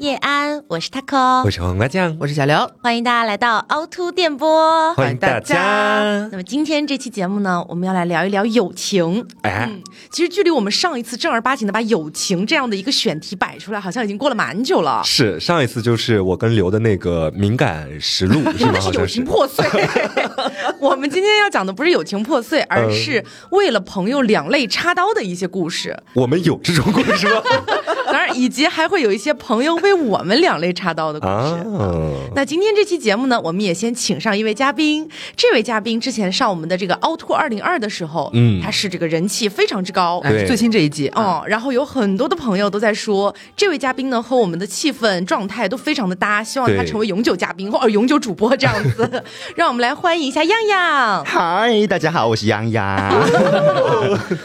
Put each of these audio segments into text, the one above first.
叶安，我是 taco，我是黄瓜酱，我是小刘，欢迎大家来到凹凸电波，欢迎大家。那么今天这期节目呢，我们要来聊一聊友情。哎，其实距离我们上一次正儿八经的把友情这样的一个选题摆出来，好像已经过了蛮久了。是上一次就是我跟刘的那个敏感实录，是吗？那是友情破碎。我们今天要讲的不是友情破碎，而是为了朋友两肋插刀的一些故事。我们有这种故事吗？以及还会有一些朋友为我们两肋插刀的故事。啊，那今天这期节目呢，我们也先请上一位嘉宾。这位嘉宾之前上我们的这个凹凸二零二的时候，嗯他是这个人气非常之高。对哎，最新这一季啊，哦，然后有很多的朋友都在说，这位嘉宾呢和我们的气氛状态都非常的搭，希望他成为永久嘉宾或者永久主播这样子。让我们来欢迎一下样样。嗨，大家好，我是杨洋。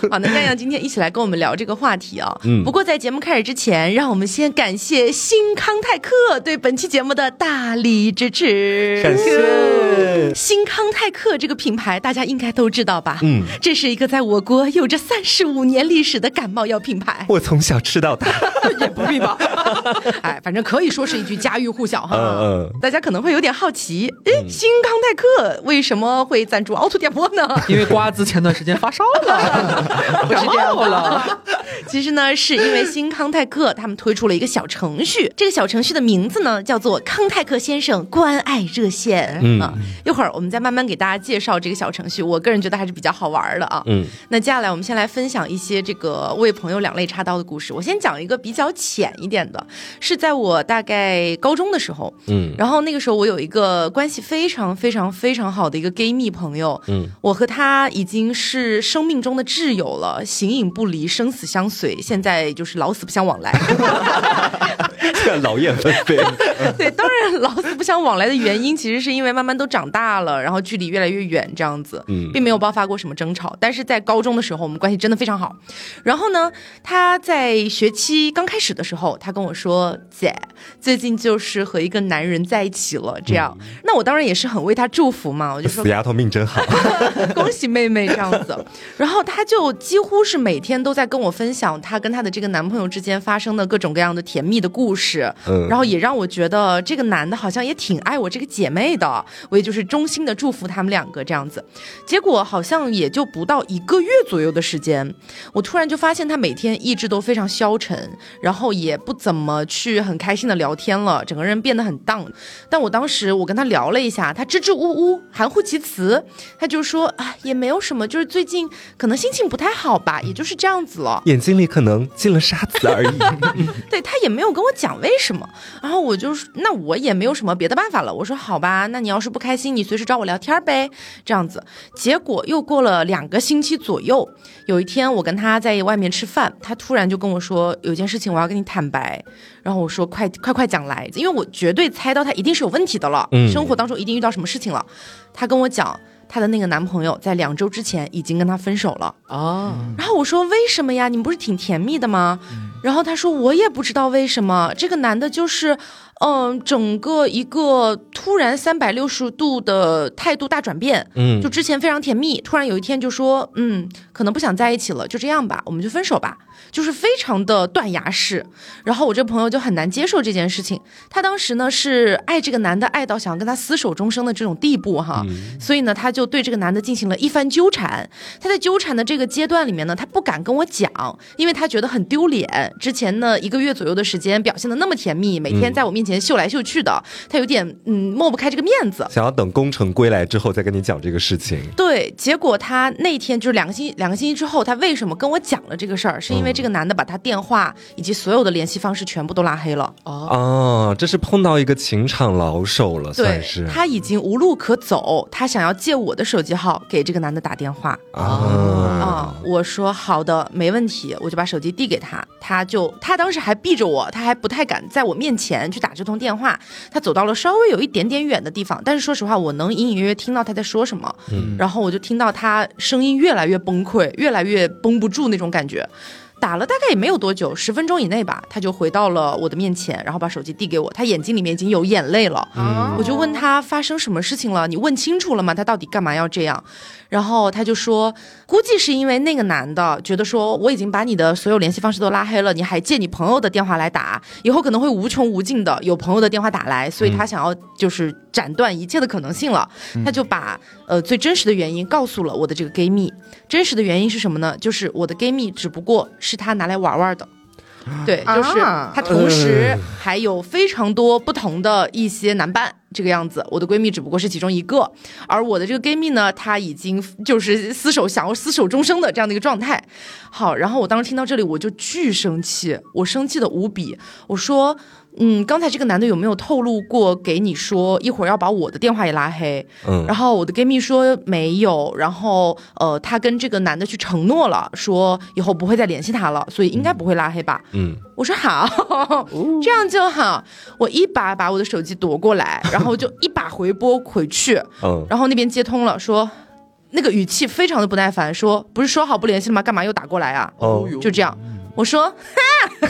好，那样样今天一起来跟我们聊这个话题啊。嗯不过在节目开始之前，让我们先感谢新康泰克对本期节目的大力支持。感谢。新康泰克这个品牌，大家应该都知道吧？嗯，这是一个在我国有着三十五年历史的感冒药品牌。我从小吃到大。也不必吧，哎，反正可以说是一句家喻户晓哈。嗯嗯大家可能会有点好奇，哎，新康泰克为什么会赞助凹凸电波呢？因为瓜子前段时间发烧了，不是这样的了。其实呢，是因为新康泰克他们推出了一个小程序，这个小程序的名字呢叫做康泰克先生关爱热线。嗯啊，一会儿我们再慢慢给大家介绍这个小程序，我个人觉得还是比较好玩的啊。嗯，那接下来我们先来分享一些这个为朋友两肋插刀的故事。我先讲一个比较浅一点的，是在我大概高中的时候，嗯然后那个时候我有一个关系非常非常非常好的一个 gay 蜜朋友，嗯，我和他已经是生命中的挚友了，形影不离，生死相随，现在就是老死不相往来。现在劳燕分飞。对，当然老死不相往来的原因，其实是因为慢慢都长大了，然后距离越来越远，这样子，嗯并没有爆发过什么争吵。但是在高中的时候，我们关系真的非常好。然后呢，他在学期刚开始的时候，他跟我说：“姐，最近就是和一个男人在一起了。”这样，那我当然也是很为他祝福嘛，我就说死丫头命真好。恭喜妹妹这样子。然后他就几乎是每天都在跟我分享他跟他的这个男朋友之间发生的各种各样的甜蜜的故事，嗯然后也让我觉得这个男的好像也挺爱我这个姐妹的，我也就是衷心的祝福他们两个这样子。结果好像也就不到一个月左右的时间，我突然就发现他每天意志都非常消沉，然后也不怎么去很开心的聊天了，整个人变得很荡。但我当时我跟他聊了一下，他支支吾吾，含糊其辞，他就说啊也没有什么，就是最近可能心情不太好吧，也就是这样子了。眼睛里可能进了沙子而已。对他也没有跟我讲为什么，然后我就说那我也没有什么别的办法了。我说好吧，那你要是不开心，你随时找我聊天呗，这样子。结果又过了两个星期左右，有一天我跟他在外面吃饭，他突然就跟我说有件事情我要跟你坦白，然后我说快快快讲来，因为我绝对猜到他一定是有问题的了，嗯生活当中一定遇到什么事情了。他跟我讲。她的那个男朋友在两周之前已经跟她分手了，哦，然后我说为什么呀？你们不是挺甜蜜的吗？然后她说我也不知道为什么，这个男的就是，嗯、整个一个突然三百六十度的态度大转变。嗯就之前非常甜蜜，突然有一天就说，嗯，可能不想在一起了，就这样吧，我们就分手吧，就是非常的断崖式。然后我这朋友就很难接受这件事情，他当时呢是爱这个男的爱到想要跟他厮守终生的这种地步哈，所以呢他就对这个男的进行了一番纠缠。他在纠缠的这个阶段里面呢，他不敢跟我讲，因为他觉得很丢脸。之前呢一个月左右的时间表现的那么甜蜜，每天在我面前秀来秀去的，他有点嗯抹不开这个面子。想要等功成归来之后再跟你讲这个事情。对，结果他那天就是两个星两个星期之后，他为什么跟我讲了这个事儿？是因为这个男的把他电话以及所有的联系方式全部都拉黑了。哦，哦，这是碰到一个情场老手了，算是，他已经无路可走，他想要借我的手机号给这个男的打电话。啊、啊。我说好的，没问题，我就把手机递给他，他就他当时还避着我，他还不太敢在我面前去打这通电话，他走到了稍微有一点点远的地方，但是说实话，我能隐隐约约听到他在说什么，嗯然后我就听到他声音越来越崩溃，越来越绷不住那种感觉。打了大概也没有多久，十分钟以内吧，他就回到了我的面前，然后把手机递给我，他眼睛里面已经有眼泪了。嗯我就问他发生什么事情了？你问清楚了吗？他到底干嘛要这样？然后他就说，估计是因为那个男的觉得说我已经把你的所有联系方式都拉黑了，你还借你朋友的电话来打，以后可能会无穷无尽的有朋友的电话打来，所以他想要就是斩断一切的可能性了。他就把呃最真实的原因告诉了我的这个 gay 蜜。真实的原因是什么呢？就是我的 gay 蜜只不过是他拿来玩玩的。对，就是啊他同时还有非常多不同的一些男伴，这个样子。我的闺蜜只不过是其中一个，而我的这个 gay 蜜呢，她已经就是厮守，想要厮守终生的这样的一个状态。好，然后我当时听到这里，我就巨生气，我生气的无比。我说，嗯，刚才这个男的有没有透露过给你说一会儿要把我的电话也拉黑？嗯，然后我的 gay 蜜说没有，然后呃，他跟这个男的去承诺了，说以后不会再联系他了，所以应该不会拉黑吧？嗯，我说好，这样就好。我一把把我的手机夺过来，然后就一把回拨回去，嗯，然后那边接通了，说那个语气非常的不耐烦，说不是说好不联系了吗？干嘛又打过来啊？哦，就这样。我说，哈，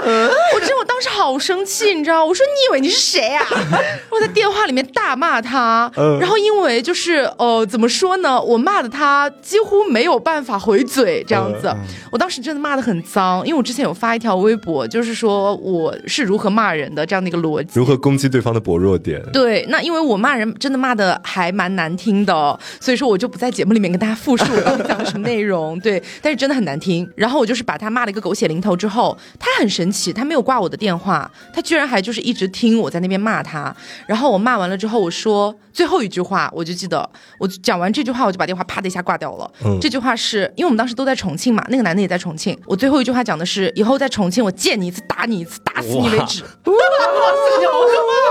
我真的我当时好生气，你知道？我说你以为你是谁啊？我在电话里面大骂他，嗯然后因为就是呃怎么说呢，我骂的他几乎没有办法回嘴，这样子。我当时真的骂的很脏，因为我之前有发一条微博，就是说我是如何骂人的这样的一个逻辑。如何攻击对方的薄弱点？对，那因为我骂人真的骂的还蛮难听的，所以说我就不在节目里面跟大家复述我讲的什么内容。对，但是真的很难听。然后我就是把他骂了一个狗血淋头之后，他很神奇，他没有挂我的电话，他居然还就是一直听我在那边骂他。然后我骂完了之后，我说最后一句话，我就记得我讲完这句话，我就把电话啪的一下挂掉了。嗯这句话是因为我们当时都在重庆嘛，那个男的也在重庆。我最后一句话讲的是，以后在重庆我见你一次打你一次，打 死你为止。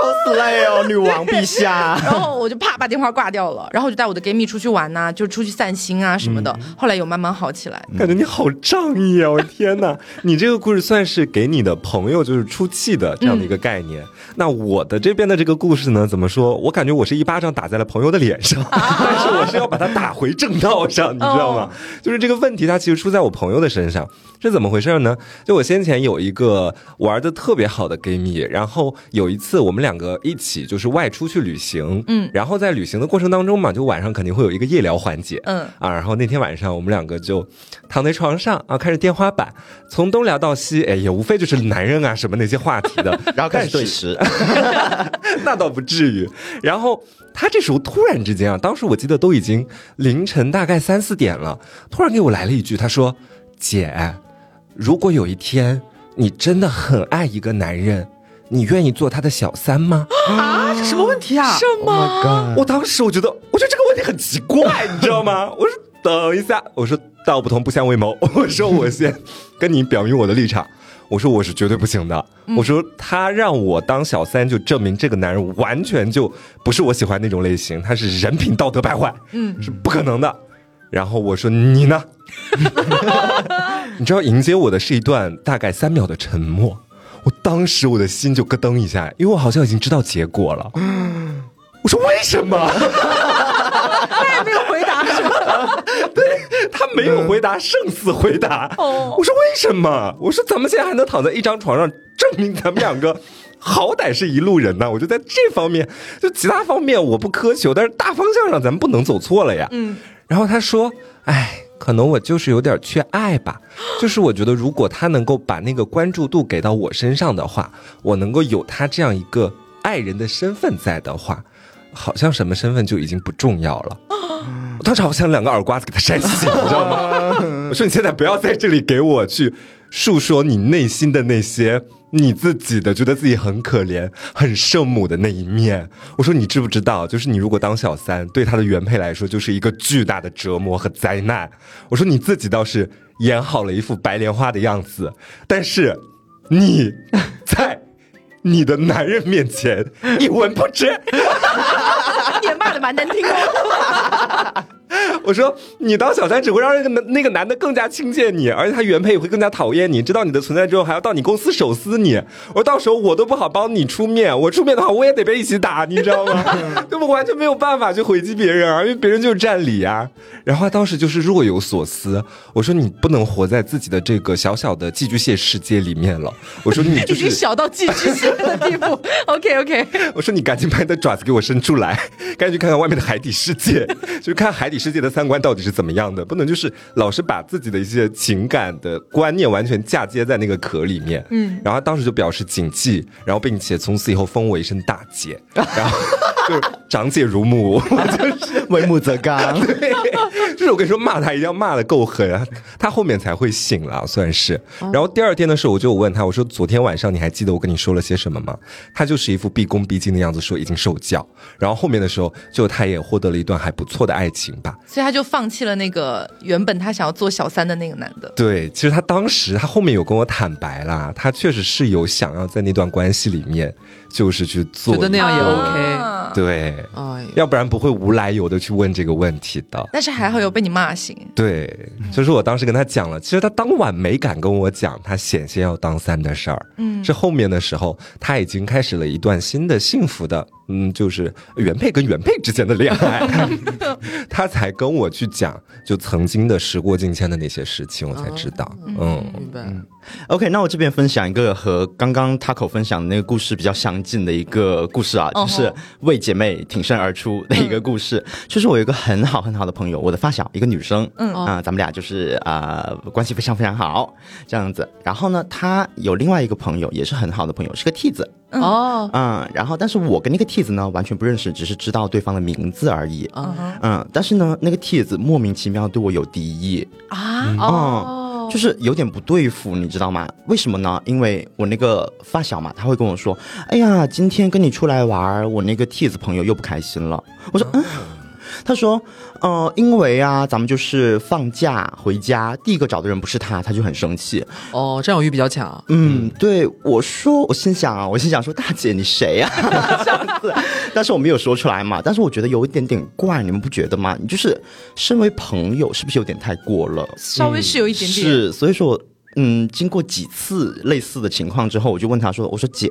好 slay 哦，女王陛下。然后我就啪把电话挂掉了，然后我就带我的 gay 蜜出去玩呐、就出去散心啊什么的。后来有慢慢好起来。感觉你好仗义啊！我的天哪，你这个故事算是给你的朋友就是出气的这样的一个概念。那我的这边的这个故事呢，怎么说？我感觉我是一巴掌打在了朋友的脸上，但是我是要把它打回正道上，你知道吗？就是这个问题，它其实出在我朋友的身上。是怎么回事呢？就我先前有一个玩的特别好的 gay 蜜，然后有一次我们两个一起就是外出去旅行，嗯然后在旅行的过程当中嘛，就晚上肯定会有一个夜聊环节，嗯啊，然后那天晚上我们两个就躺在床上啊，看着天花板，从东聊到西，哎，也无非就是男人啊什么那些话题的，然后开始对时，那倒不至于。然后他这时候突然之间啊，当时我记得都已经凌晨大概三四点了，突然给我来了一句，他说：“姐，如果有一天你真的很爱一个男人，你愿意做他的小三吗 啊，这什么问题啊？什么？我当时我觉得，我觉得这个问题很奇怪，你知道吗？我说等一下，我说道不同不相为谋，我说我先跟你表明我的立场。我说我是绝对不行的。我说他让我当小三，就证明这个男人完全就不是我喜欢那种类型，他是人品道德败坏，嗯，是不可能的。然后我说你呢？你知道迎接我的是一段大概三秒的沉默。我当时我的心就咯噔一下，因为我好像已经知道结果了。我说为什么？他没有回答是吧？他没有回答，胜似回答。哦我说为什么？我说咱们现在还能躺在一张床上，证明咱们两个好歹是一路人呢。我就在这方面，就其他方面我不苛求，但是大方向上咱们不能走错了呀。嗯，然后他说：“哎，可能我就是有点缺爱吧。就是我觉得，如果他能够把那个关注度给到我身上的话，我能够有他这样一个爱人的身份在的话，好像什么身份就已经不重要了。”我当时好像两个耳刮子给他扇醒，你知道吗？我说你现在不要在这里给我去述说你内心的那些你自己的觉得自己很可怜、很圣母的那一面。我说你知不知道，就是你如果当小三，对他的原配来说就是一个巨大的折磨和灾难。我说你自己倒是演好了一副白莲花的样子，但是你在你的男人面前一文不值。也骂的蛮难听哦。我说你当小三只会让那个男那个男的更加轻贱你，而且他原配也会更加讨厌你，知道你的存在之后还要到你公司手撕你。我说到时候我都不好帮你出面，我出面的话我也得被一起打，你知道吗？根本完全没有办法去回击别人啊，因为别人就是占理啊。然后他当时就是若有所思，我说你不能活在自己的这个小小的寄居蟹世界里面了。我说你就 已经是小到寄居蟹的地步。OK OK，我说你赶紧把你的爪子给我伸出来，赶紧去看看外面的海底世界，就是看海底世界的三观到底是怎么样的，不能就是老是把自己的一些情感的观念完全嫁接在那个壳里面。嗯，然后他当时就表示谨记，然后并且从此以后封我一声大姐，然后 就是长姐如母，就是 为母则刚。对，就是我跟你说骂他一定要骂的够狠啊，他后面才会醒了，算是。然后第二天的时候，我就问他，我说昨天晚上你还记得我跟你说了些什么吗？他就是一副毕恭毕敬的样子，说已经受教。然后后面的时候，就他也获得了一段还不错的爱情吧。所以他就放弃了那个原本他想要做小三的那个男的。对，其实他当时他后面有跟我坦白啦，他确实是有想要在那段关系里面，就是去做觉得那样也 OK 啊对，哎，要不然不会无来由的去问这个问题的。但是还好有被你骂醒。对，就是我当时跟他讲了，其实他当晚没敢跟我讲他险些要当三的事儿，嗯，是后面的时候他已经开始了一段新的幸福的，嗯，就是原配跟原配之间的恋爱，他才跟我去讲，就曾经的时过境迁的那些事情，我才知道，嗯，明白。OK，那我这边分享一个和刚刚 Taco 分享的那个故事比较相近的一个故事啊，哦。就是为姐妹挺身而出的一个故事。就是我有一个很好很好的朋友，我的发小，一个女生，嗯。啊、咱们俩就是啊、关系非常非常好。这样子。然后呢，她有另外一个朋友也是很好的朋友，是个 T 子，哦，嗯，然后但是我跟那个 T 子呢完全不认识，只是知道对方的名字而已。嗯嗯，但是呢，那个帖子莫名其妙对我有敌意，啊哦，就是有点不对付，你知道吗？为什么呢？因为我那个发小嘛，他会跟我说：“哎呀，今天跟你出来玩儿，我那个帖子朋友又不开心了。”我说：“嗯。”他说：“呃，因为啊，咱们就是放假回家，第一个找的人不是他，他就很生气。哦，占有欲比较强。嗯，对，我说，我心想啊，我心想说，大姐你谁呀、这样子，但是我没有说出来嘛。但是我觉得有一点点怪，你们不觉得吗？你就是身为朋友，是不是有点太过了？稍微是有一点点。是，所以说，嗯，经过几次类似的情况之后，我就问他说：“我说姐，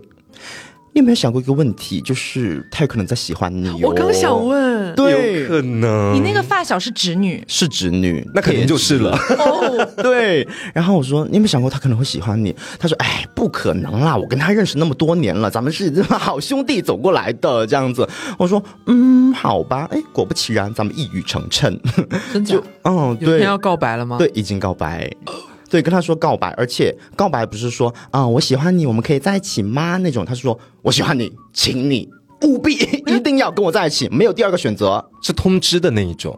你有没有想过一个问题，就是他有可能在喜欢你、哦？”我刚想，问，对有，可能你那个发小是侄女是侄女，那肯定就是了。哦，对，然后我说你有没有想过他可能会喜欢你？他说哎，不可能啦，我跟他认识那么多年了，咱们是这么好兄弟走过来的这样子。我说嗯，好吧，哎，果不其然，咱们一语成谶，真的就？嗯，对有天要告白了吗？对，已经告白。对，跟他说告白，而且告白不是说啊、我喜欢你，我们可以在一起吗？那种，他是说我喜欢你，请你务必 一定要跟我在一起，没有第二个选择。是通知的那一种，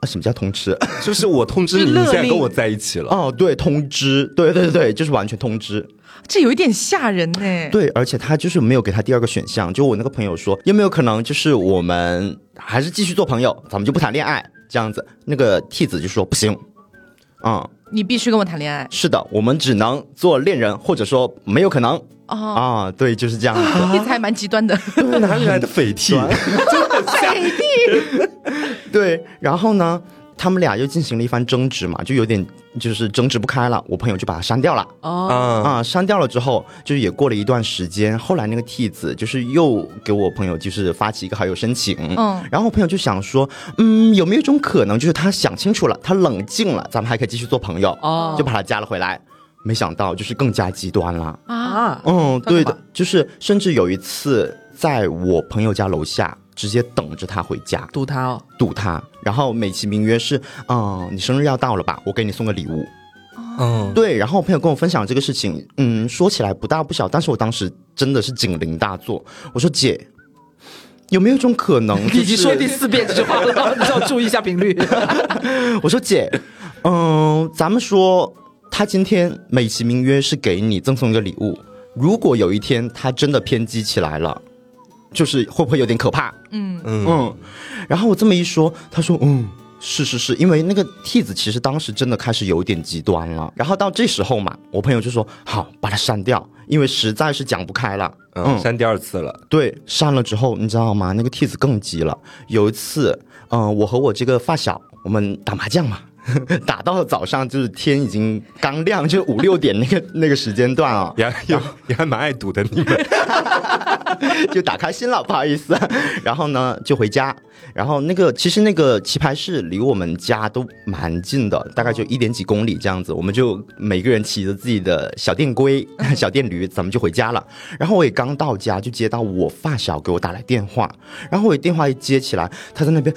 啊，什么叫通知？就是我通知你，你现在跟我在一起了。哦，对，通知，对对对，就是完全通知。这有一点吓人呢。对，而且他就是没有给他第二个选项。就我那个朋友说，有没有可能就是我们还是继续做朋友，咱们就不谈恋爱这样子？那个替子就说不行，嗯，你必须跟我谈恋爱是的，我们只能做恋人，或者说没有可能哦，啊。对，就是这样子。你才蛮极端的。对，哪里来的 匪气？对，然后呢，他们俩又进行了一番争执嘛，就有点就是争执不开了。我朋友就把他删掉了。哦，啊，啊，删掉了之后，就是也过了一段时间，后来那个 T 子就是又给我朋友就是发起一个好友申请，嗯。然后我朋友就想说，嗯，有没有一种可能，就是他想清楚了，他冷静了，咱们还可以继续做朋友，哦。就把他加了回来。没想到就是更加极端了，啊，啊，嗯，对的，就是甚至有一次在我朋友家楼下直接等着他回家，堵他哦，堵他，然后美其名曰是，嗯，你生日要到了吧，我给你送个礼物，嗯，对，然后我朋友跟我分享这个事情，嗯，说起来不大不小，但是我当时真的是警铃大作。我说姐，有没有一种可能、就是？你已经说第四遍这句话了，你要注意一下频率。我说姐，嗯，咱们说他今天美其名曰是给你赠送一个礼物，如果有一天他真的偏激起来了，就是会不会有点可怕？嗯，嗯，嗯，然后我这么一说，他说嗯。是是是，因为那个替子其实当时真的开始有点极端了，然后到这时候嘛，我朋友就说好把它删掉，因为实在是讲不开了。嗯，删第二次了。对，删了之后，你知道吗？那个替子更急了。有一次，嗯、我和我这个发小，我们打麻将嘛，打到早上就是天已经刚亮，就五六点那个那个时间段啊，也还也也还蛮爱赌的你们。就打开心了，不好意思。然后呢，就回家。然后那个其实那个棋牌室离我们家都蛮近的，大概就一点几公里这样子。我们就每个人骑着自己的小电龟、小电驴，咱们就回家了。然后我也刚到家，就接到我发小给我打来电话。然后我电话一接起来，他在那边，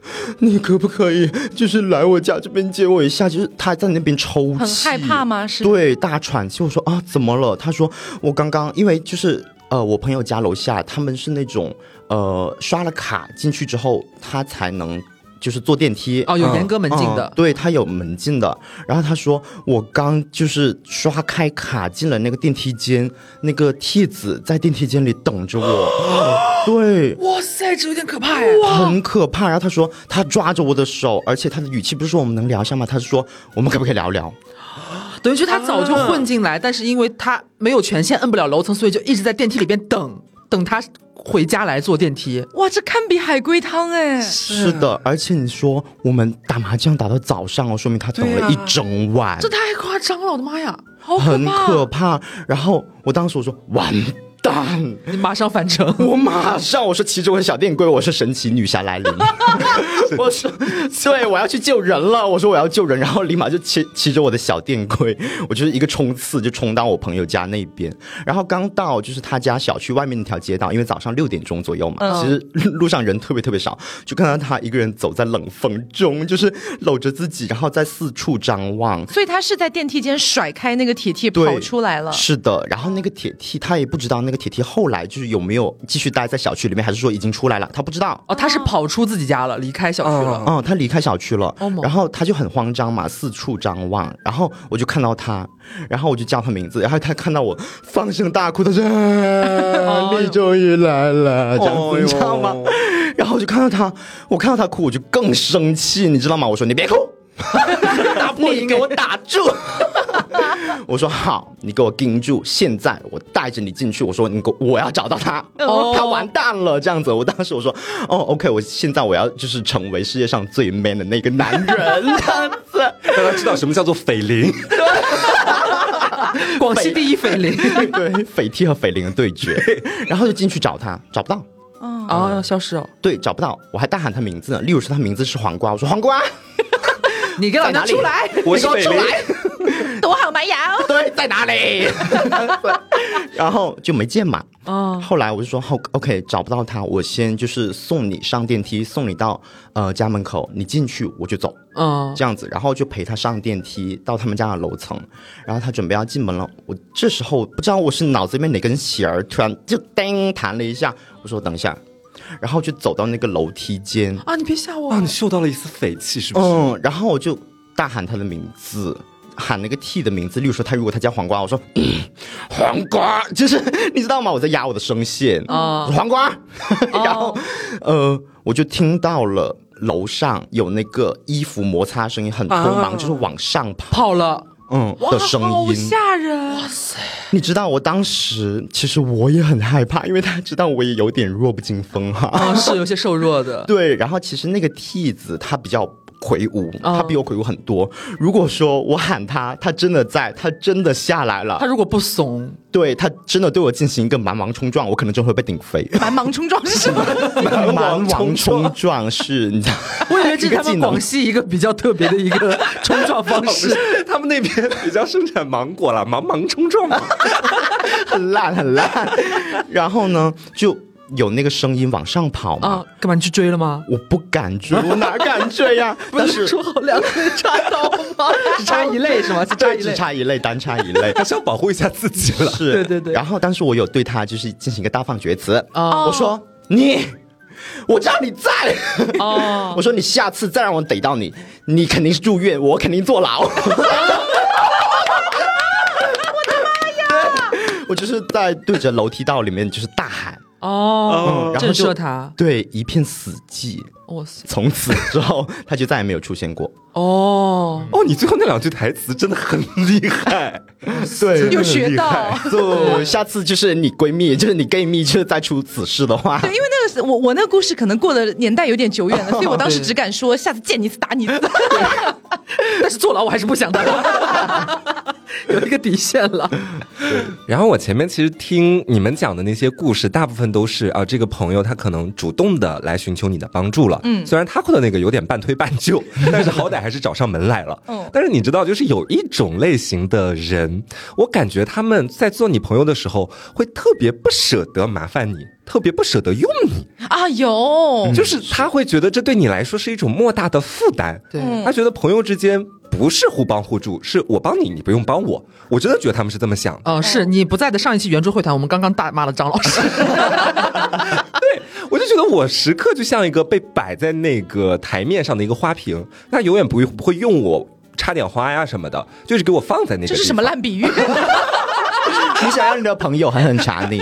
你可不可以就是来我家这边接我一下？就是他在那边抽泣，很害怕吗？是对，大喘气。我说啊，怎么了？他说我刚刚因为就是呃，我朋友家楼下他们是那种呃刷了卡进去之后，他才能就是坐电梯。哦，有严格门禁的嗯，对他有门禁的。然后他说，我刚就是刷开卡进了那个电梯间，那个替子在电梯间里等着我。对，哇塞，这有点可怕哎。很可怕。然后他说，他抓着我的手，而且他的语气不是说我们能聊一下吗？他是说我们可不可以聊聊？等于就他早就混进来，但是因为他没有权限摁不了楼层，所以就一直在电梯里边等等他回家来坐电梯。哇，这堪比海龟汤哎！是的，而且你说我们打麻将打到早上哦，说明他等了一整晚，这太夸张了，我的妈呀！好可很，可怕。然后我当时我说完蛋，你马上返程。我马上我说骑着我的小电龟，我是神奇女侠来临，我说对，我要去救人了，我说我要救人，然后立马就骑骑着我的小电龟，我就是一个冲刺就冲到我朋友家那边，然后刚到就是他家小区外面那条街道，因为早上六点钟左右嘛，嗯其实路上人特别特别少，就看到他一个人走在冷风中，就是搂着自己，然后在四处张望，所以他是在电梯间甩开那个铁梯跑出来了。是的，然后那个铁梯他也不知道那个铁梯后来就是有没有继续待在小区里面，还是说已经出来了，他不知道。哦，他是跑出自己家了，离开小区了。嗯，他离开小区了哦，然后他就很慌张嘛，四处张望，然后我就看到他，然后我就叫他名字，然后他看到我放声大哭，他说：“啊你终于来了，这样子，你知道吗？”然后我就看到他，我看到他哭，我就更生气，你知道吗？我说：“你别哭。”打破你给我打住！我说好，你给我盯住，现在我带着你进去。我说你给我，我要找到他，哦他完蛋了，这样子。我当时我说，哦，OK，我现在我要就是成为世界上最 man 的那个男人，这样子。让他知道什么叫做匪灵。广西第一匪灵。对，匪替和匪灵的对决，然后就进去找他，找不到。哦，要消失哦！对，找不到，我还大喊他名字呢。例如说他名字是黄瓜，我说黄瓜，你给老娘出来！我说出来，躲好蛮摇。对，在哪里？然后就没见嘛。哦，后来我就说好，OK，找不到他，我先就是送你上电梯，送你到呃家门口，你进去我就走，嗯，这样子，然后就陪他上电梯到他们家的楼层，然后他准备要进门了，我这时候不知道我是脑子里面哪根弦儿突然就叮弹了一下，我说等一下，然后就走到那个楼梯间，啊，你别吓我！啊，你嗅到了一丝匪气，是不是？嗯，然后我就大喊他的名字，喊那个 T 的名字，例如说他如果他叫黄瓜，我说、嗯 黄瓜，就是你知道吗？我在压我的声线，哦。我说黄瓜，然后呃，我就听到了楼上有那个衣服摩擦声音，很匆忙，啊就是往上跑，跑了，嗯，的声好音。吓人！你知道我当时其实我也很害怕，因为他知道我也有点弱不禁风哈。哦，是有些瘦弱的。对，然后其实那个替子他比较魁梧，哦他比我魁梧很多。如果说我喊他，他真的在，他真的下来了，他如果不怂，对他真的对我进行一个蛮王冲撞，我可能就会被顶飞。蛮王冲撞是什么？蛮王冲撞是，你知道，我以为这是他们广西一个比较特别的一个冲撞方式。他们那边比较生产芒果啦，芒芒冲撞。很烂很烂。然后呢，就有那个声音往上跑嘛。啊，干嘛你去追了吗？我不敢追，我哪敢追呀、不但是是说好两个人插刀吗？只插一类是吗？只插，一类。只差一类，单差一类。还是要保护一下自己了。是，对对对然后当时我有对他就是进行一个大放厥词，啊我说你。我知道你在，哦，我说你下次再让我逮到你，你肯定是住院，我肯定坐牢。我的妈呀！我就是在对着楼梯道里面就是大喊，哦嗯，然后震就慑他。对一片死寂，哇塞，从此之后他就再也没有出现过。哦，哦，你最后那两句台词真的很厉害，对有学到。就下次就是你闺蜜，就是你 gay 蜜，就是再出此事的话，对，因为那个我我那个故事可能过的年代有点久远了，所以我当时只敢说下次见你一次打你一次。但是坐牢我还是不想的，有一个底线了。然后我前面其实听你们讲的那些故事，大部分都是啊，这个朋友他可能主动的来寻求你的帮助了。嗯，虽然他的那个有点半推半就，但是好歹还是找上门来了。嗯但是你知道，就是有一种类型的人，我感觉他们在做你朋友的时候，会特别不舍得麻烦你，特别不舍得用你，啊，有，就是他会觉得这对你来说是一种莫大的负担。对，嗯他觉得朋友之间不是互帮互助，是我帮你，你不用帮我。我真的觉得他们是这么想的。哦，是你不在的上一期圆桌会谈，我们刚刚大骂了张老师。对我就觉得我时刻就像一个被摆在那个台面上的一个花瓶，他永远不会不会用我插点花呀什么的，就是给我放在那个。这是什么？烂比喻？你想要你的朋友狠狠查你，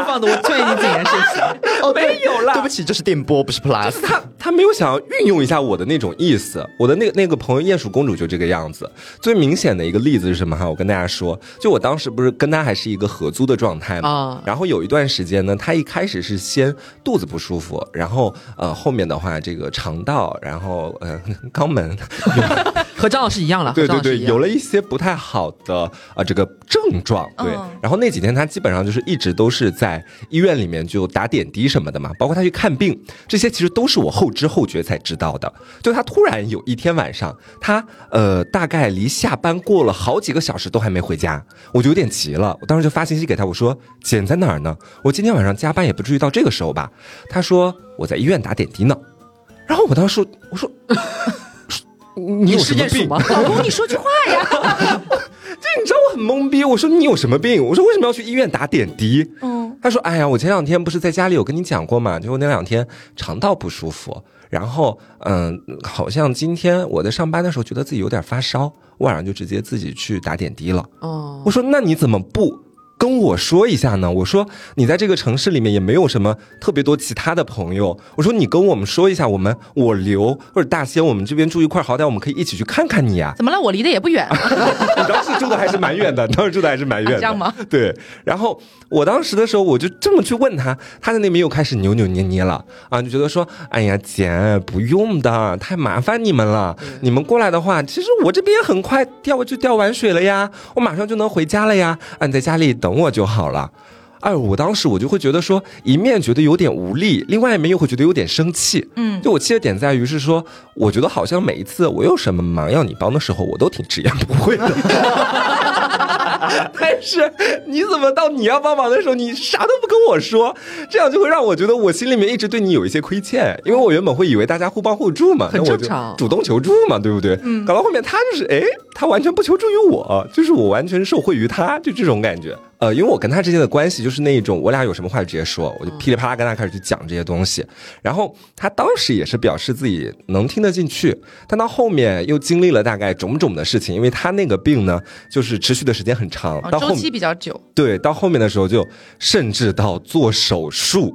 播放的，我劝你谨言慎行。哦，没有啦对不起，这是电波，不是 Plus。他他没有想要运用一下我的那种意思。我的那个那个朋友鼹鼠公主就这个样子。最明显的一个例子是什么哈？我跟大家说，就我当时不是跟他还是一个合租的状态嘛。哦然后有一段时间呢，他一开始是先肚子不舒服，然后呃后面的话这个肠道，然后呃 肛门，和张老师一样了，对对对，有了一些不太好的啊、呃这个症状，对。嗯然后那几天他基本上就是一直都是在医院里面就打点滴什么的嘛，包括他去看病，这些其实都是我后知后觉才知道的。就他突然有一天晚上，他呃大概离下班过了好几个小时都还没回家，我就有点急了，我当时就发信息给他，我说姐你在哪儿呢？我今天晚上加班也不至于到这个时候吧？他说我在医院打点滴呢。然后我当时说我说。你有你什么病？吗？老公，你说句话呀！这你知道我很懵逼，我说你有什么病？我说为什么要去医院打点滴？嗯，他说：“哎呀，我前两天不是在家里有跟你讲过嘛，就我那两天肠道不舒服，然后嗯，好像今天我在上班的时候觉得自己有点发烧，我晚上就直接自己去打点滴了。哦，我说那你怎么不跟我说一下呢？我说你在这个城市里面也没有什么特别多其他的朋友，我说你跟我们说一下，我们我刘或者大仙，我们这边住一块，好歹我们可以一起去看看你呀、怎么了？我离得也不远。你当时住的还是蛮远的，当时住的还是蛮远的，啊这样吗？对。然后我当时的时候，我就这么去问他，他在那边又开始扭扭捏捏了啊，就觉得说，哎呀，姐不用的，太麻烦你们了。你们过来的话，其实我这边很快掉就掉完水了呀，我马上就能回家了呀，啊，你在家里等我就好了。哎，我当时我就会觉得说，一面觉得有点无力，另外一面又会觉得有点生气。嗯，就我气的点在于是说，我觉得好像每一次我有什么忙要你帮的时候，我都挺直言不讳的。但是你怎么到你要帮忙的时候，你啥都不跟我说，这样就会让我觉得我心里面一直对你有一些亏欠，因为我原本会以为大家互帮互助嘛，很正常主动求助嘛，对不对？嗯，搞到后面他就是哎，他完全不求助于我，就是我完全受惠于他，就这种感觉。呃，因为我跟他之间的关系就是那一种，我俩有什么话就直接说，我就噼里啪啦跟他开始去讲这些东西。然后他当时也是表示自己能听得进去，但到后面又经历了大概种种的事情，因为他那个病呢，就是持续的时间很长，到后期比较久。对，到后面的时候就甚至到做手术，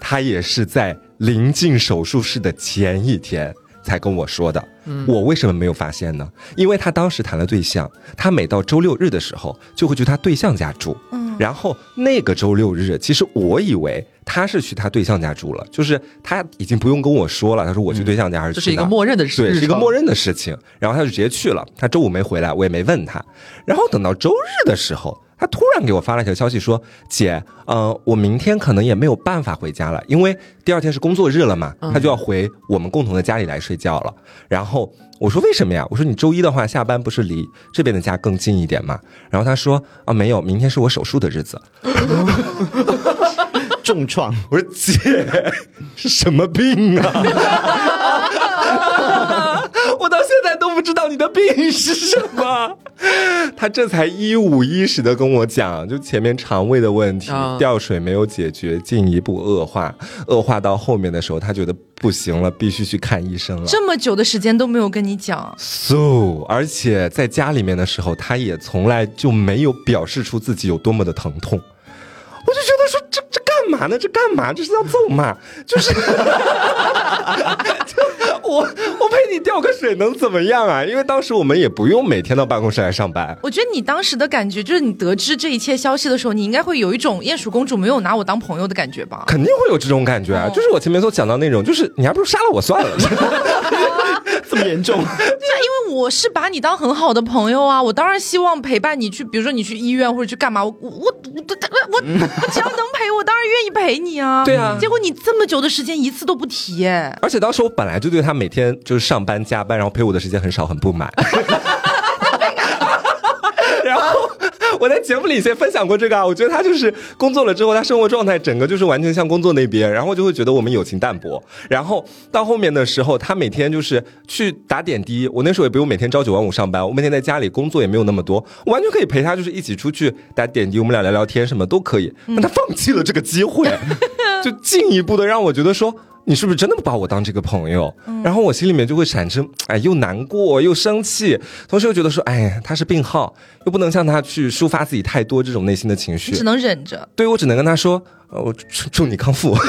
他也是在临近手术室的前一天才跟我说的。我为什么没有发现呢？因为他当时谈了对象，他每到周六日的时候就会去他对象家住。嗯，然后那个周六日，其实我以为他是去他对象家住了，就是他已经不用跟我说了，他说我去对象家还是这是一个默认的事，对，是一个默认。认的事情。然后他就直接去了，他周五没回来，我也没问他。然后等到周日的时候，他突然给我发了一条消息说：“姐，呃，我明天可能也没有办法回家了，因为第二天是工作日了嘛，他就要回我们共同的家里来睡觉了。”然后我说：“为什么呀？”我说：“你周一的话下班不是离这边的家更近一点吗？”然后他说：“啊，没有，明天是我手术的日子。”重创，我说姐，是什么病啊？我到现在都不知道你的病是什么。他这才一五一十的跟我讲，就前面肠胃的问题，啊掉水没有解决，进一步恶化，恶化到后面的时候，他觉得不行了，必须去看医生了。这么久的时间都没有跟你讲，so，而且在家里面的时候，他也从来就没有表示出自己有多么的疼痛。我就觉得说这这干嘛呢？这干嘛？这是要揍吗？就是，就我我陪你吊个水能怎么样啊？因为当时我们也不用每天到办公室来上班。我觉得你当时的感觉就是，你得知这一切消息的时候，你应该会有一种鼹鼠公主没有拿我当朋友的感觉吧？肯定会有这种感觉啊，就是我前面所讲到那种，就是你还不如杀了我算了。这么严重？对啊，因为我是把你当很好的朋友啊，我当然希望陪伴你去，比如说你去医院或者去干嘛，我我我我我我 只要能陪，我当然愿意陪你啊。对啊结果你这么久的时间一次都不提耶。而且当时我本来就对他每天就是上班加班，然后陪我的时间很少，很不满。然后我在节目里先分享过这个啊，我觉得他就是工作了之后，他生活状态整个就是完全像工作那边，然后就会觉得我们友情淡薄。然后到后面的时候，他每天就是去打点滴，我那时候也不用每天朝九晚五上班，我每天在家里工作也没有那么多，我完全可以陪他，就是一起出去打点滴，我们俩聊聊天，什么都可以。但他放弃了这个机会，就进一步的让我觉得说。你是不是真的不把我当这个朋友？然后我心里面就会产生，哎，又难过又生气，同时又觉得说，哎，他是病号，又不能向他去抒发自己太多这种内心的情绪只，能忍着。对我只能跟他说，呃，我祝祝你康复。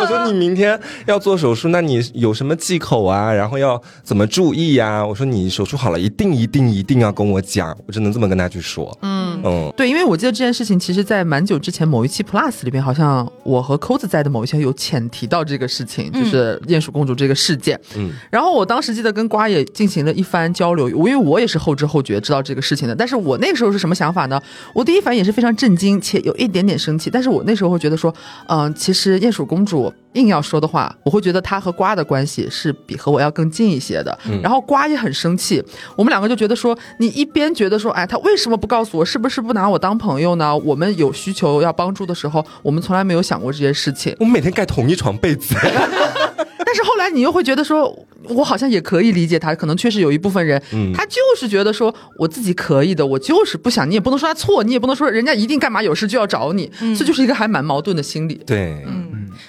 我说你明天要做手术，那你有什么忌口啊？然后要怎么注意呀、我说你手术好了，一定一定一定要跟我讲，我只能这么跟他去说。嗯嗯，对，因为我记得这件事情，其实，在蛮久之前某一期 Plus 里边，好像我和扣子在的某一期有浅提到这个事情，就是鼹鼠公主这个事件。嗯嗯，然后我当时记得跟瓜也进行了一番交流，我因为我也是后知后觉知道这个事事情的，但是我那个时候是什么想法呢？我第一反应也是非常震惊，且有一点点生气，但是我那时候会觉得说，嗯、其实鼹鼠公主硬要说的话，我会觉得他和瓜的关系是比和我要更近一些的。然后瓜也很生气，我们两个就觉得说，你一边觉得说，哎，他为什么不告诉我？是不是不拿我当朋友呢？我们有需求要帮助的时候，我们从来没有想过这些事情。我们每天盖同一床被子。但是后来你又会觉得说，我好像也可以理解他，可能确实有一部分人，嗯他就是觉得说我自己可以的，我就是不想，你也不能说他错，你也不能说人家一定干嘛有事就要找你，这就是一个还蛮矛盾的心理。对，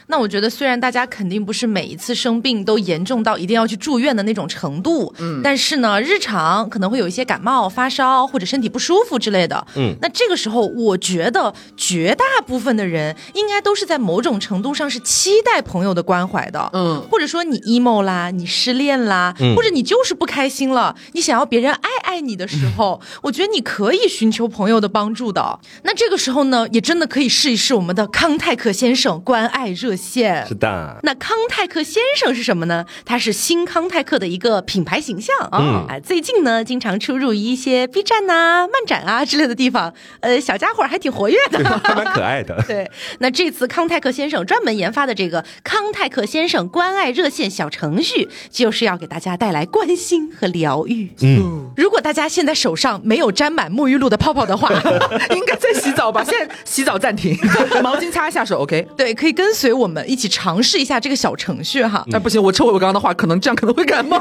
那我觉得，虽然大家肯定不是每一次生病都严重到一定要去住院的那种程度，嗯，但是呢，日常可能会有一些感冒、发烧或者身体不舒服之类的，嗯。那这个时候，我觉得绝大部分的人应该都是在某种程度上是期待朋友的关怀的，嗯。或者说你 emo 啦，你失恋啦，嗯或者你就是不开心了，你想要别人爱爱你的时候，我觉得你可以寻求朋友的帮助的。那这个时候呢，也真的可以试一试我们的康泰克先生关爱热线是。的。那康泰克先生是什么呢？他是新康泰克的一个品牌形象啊、嗯哎，最近呢，经常出入一些 B 站呐、漫展啊之类的地方，呃，小家伙还挺活跃的。还蛮可爱的。对，那这次康泰克先生专门研发的这个康泰克先生关爱热线小程序，就是要给大家带来关心和疗愈。嗯，如果大家现在手上没有沾满沐浴露的泡泡的话，应该在洗澡吧？现在洗澡暂停，毛巾擦一下手，OK。对，可以跟随我们一起尝试一下这个小程序哈。哎，不行，我撤回我刚刚的话，可能这样可能会感冒，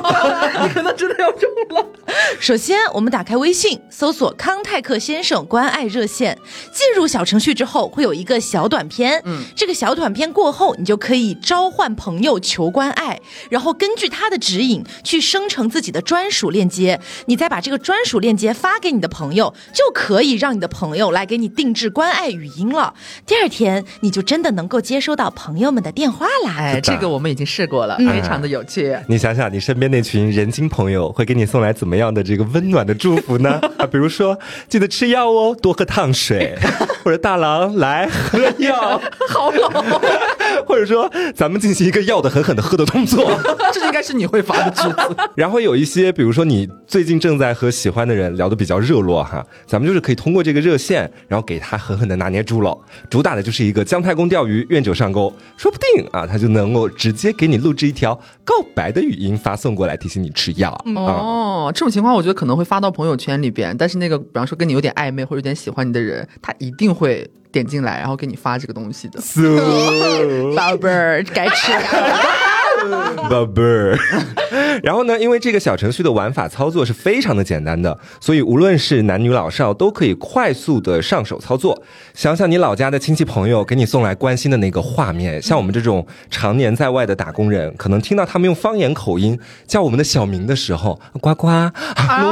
你 可能真的要中了。首先，我们打开微信，搜索康泰克先生关爱热线，进入小程序之后，会有一个小短片。嗯，这个小短片过后，你就可以召唤朋友求关爱，然后根据他的指引去生成自己的专属链接，你再把这个专属链接发给你的朋友，就可以让你的朋友来给你定制关爱语音了。第二天，你就真的能够接收到朋友们的电话啦。哎，这个我们已经试过了，嗯。非常的有趣。你想想，你身边那群人精朋友会给你送来怎么样的这个温暖的祝福呢？啊，比如说记得吃药哦，多喝烫水，或者大郎来喝药，好老，或者说咱们进行一个要的狠狠的喝的动作。这应该是你会发的句子。然后有一些，比如说你最近正在和喜欢的人聊得比较热络哈，咱们就是可以通过这个热线，然后给他狠狠的拿捏住了。主打的就是一个姜太公钓鱼，愿者上钩，说不定啊，他就能够直接给你录制一条告白的语音发送过来，提醒你吃药。啊，哦，这种情况我觉得可能会发到朋友圈里边，但是那个比方说跟你有点暧昧或者有点喜欢你的人，他一定会点进来，然后给你发这个东西的。so 宝贝儿，该吃 宝贝儿。然后呢，因为这个小程序的玩法操作是非常的简单的，所以无论是男女老少都可以快速的上手操作。想想你老家的亲戚朋友给你送来关心的那个画面，像我们这种常年在外的打工人，可能听到他们用方言口音叫我们的小名的时候，呱呱，啊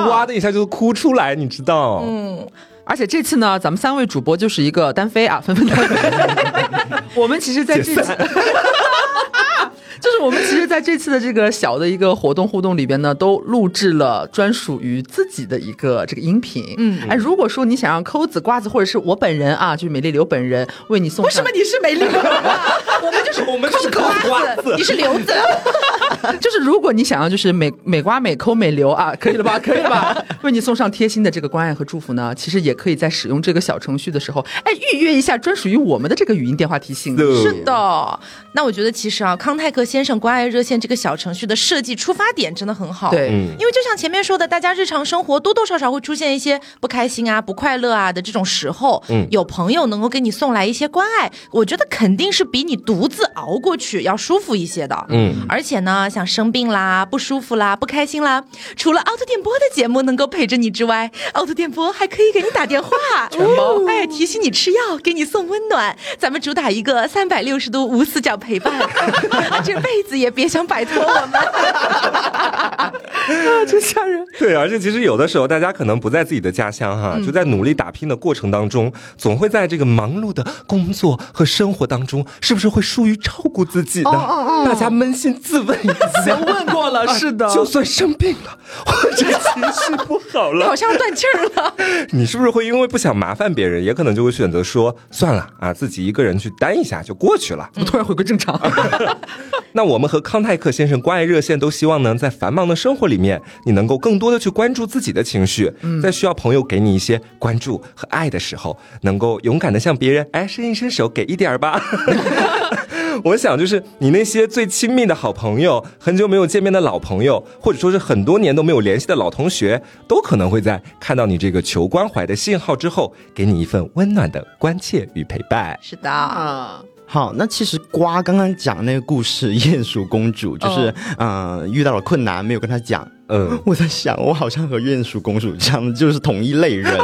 哇的一下就哭出来，你知道？嗯，而且这次呢，咱们三位主播就是一个单飞啊，纷纷单飞。我们其实在这次。就是我们其实在这次的这个小的一个活动互动里边呢，都录制了专属于自己的一个这个音频。嗯哎，如果说你想让抠子、瓜子或者是我本人啊，就是美丽刘本人为你送，为什么你是美丽？我们就是我们就是抠瓜子，你是瘤子。就是如果你想要就是美美瓜美抠美流啊，可以了吧？可以了吧？为你送上贴心的这个关爱和祝福呢，其实也可以在使用这个小程序的时候，哎，预约一下专属于我们的这个语音电话提醒。是的，那我觉得其实啊，康泰克先生关爱热线这个小程序的设计出发点真的很好。对，嗯因为就像前面说的，大家日常生活多多少少会出现一些不开心啊、不快乐啊的这种时候，嗯有朋友能够给你送来一些关爱，我觉得肯定是比你独自熬过去要舒服一些的。嗯，而且呢，像生病啦、不舒服啦、不开心啦，除了凹凸电波的节目能够陪着你之外，凹凸电波还可以给你打电话，全包，哎，提醒你吃药，给你送温暖。咱们主打一个三百六十度无死角陪伴，这辈子也别想摆脱我们。真吓人。对，而且其实有的时候，大家可能不在自己的家乡哈，就在努力打拼的过程当中，总会在这个忙碌的工作和生活当中，是不是会疏于照顾自己的？大家扪心自问一下。问过了，是的，就算生病了，或者情绪不好了，好像断气儿了。你是不是会因为不想麻烦别人，也可能就会选择说算了啊，自己一个人去担一下就过去了？我突然回归正常。那我们和康泰克先生关爱热线都希望呢，在繁忙的生活里面，你能够更多的去关注自己的情绪，在需要朋友给你一些关注和爱的时候，能够勇敢的向别人哎伸一伸手，给一点儿吧。我想，就是你那些最亲密的好朋友，很久没有见面的老朋友，或者说是很多年都没有联系的老同学，都可能会在看到你这个求关怀的信号之后，给你一份温暖的关切与陪伴。是的，啊，好，那其实瓜刚刚讲那个故事，鼹鼠公主就是嗯、呃遇到了困难，没有跟他讲。嗯，我在想，我好像和鼹鼠公主这样，就是同一类人。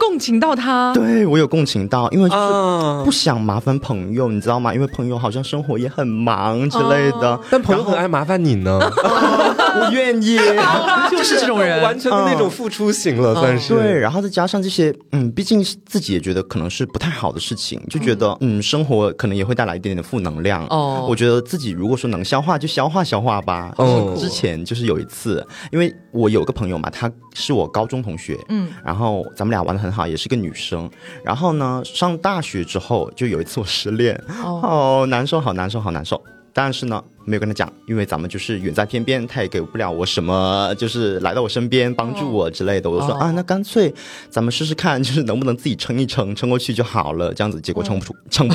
共情到他。对我有共情到，因为就是啊不想麻烦朋友，你知道吗？因为朋友好像生活也很忙之类的。但朋友很爱麻烦你呢。我愿意。就是这种人。完全的那种付出型了，算是。对，然后再加上这些，嗯，毕竟自己也觉得可能是不太好的事情，就觉得嗯，生活可能也会带来一点点的负能量。哦我觉得自己如果说能消化就消化消化吧。哦之前就是有一次，因为我有个朋友嘛，她是我高中同学，嗯，然后咱们俩玩的很好，也是个女生。然后呢，上大学之后就有一次我失恋，哦，难受，好难受，好难受。但是呢，没有跟他讲，因为咱们就是远在天边，他也给不了我什么，就是来到我身边帮助我之类的。我就说、哦啊，那干脆咱们试试看，就是能不能自己撑一撑，撑过去就好了。这样子，结果撑不出，撑不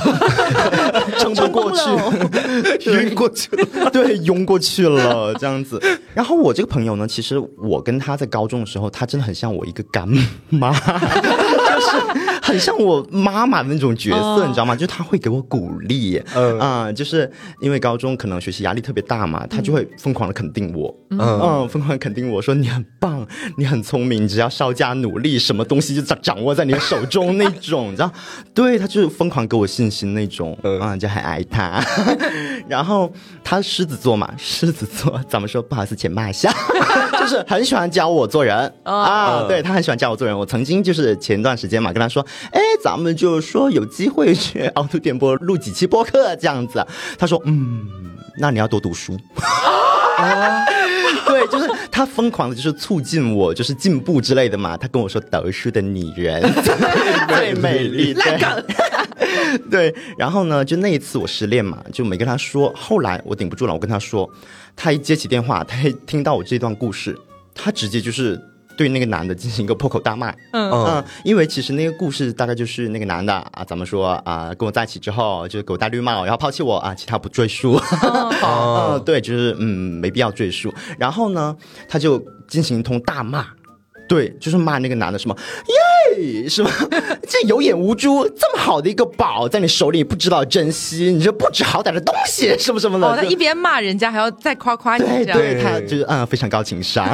撑不过去，晕过去了，对，晕过去了，这样子。然后我这个朋友呢，其实我跟他在高中的时候，他真的很像我一个干妈，就是很像我妈妈的那种角色，你知道吗？就是他会给我鼓励，嗯。啊、就是因为高中可能学习压力特别大嘛，她就会疯狂的肯定我，嗯。嗯，疯狂的肯定我说你很棒，你很聪明，你只要稍加努力，什么东西就掌掌握在你的手中那种，你知道？对他就是疯狂给我信心那种，嗯。啊、就很爱他。然后他狮子座嘛，狮子座咱们说？不好意思，且骂一下，就是很喜欢教我做人。啊，嗯对他很喜欢教我做人。我曾经就是前段时间嘛，跟他说，哎，咱们就说有机会去 凹凸电波录几期播客这样子。他说，嗯，那你要多读书。啊对，就是他疯狂的，就是促进我，就是进步之类的嘛。他跟我说，读书的女人 最美丽。对，对，然后呢，就那一次我失恋嘛，就没跟他说。后来我顶不住了，我跟他说，他一接起电话，他一听到我这段故事，他直接就是。对那个男的进行一个破口大骂，嗯嗯因为其实那个故事大概就是那个男的啊，咱们说啊，跟我在一起之后就给我戴绿帽，然后抛弃我啊，其他不赘述。哦 嗯，对，就是嗯，没必要赘述。然后呢，他就进行一通大骂，对，就是骂那个男的什么耶，是吗？这有眼无珠，这么好的一个宝在你手里，不知道珍惜，你这不知好歹的东西，什么什么的。哦，他一边骂人家，还要再夸夸你，这样对对，他就是嗯非常高情商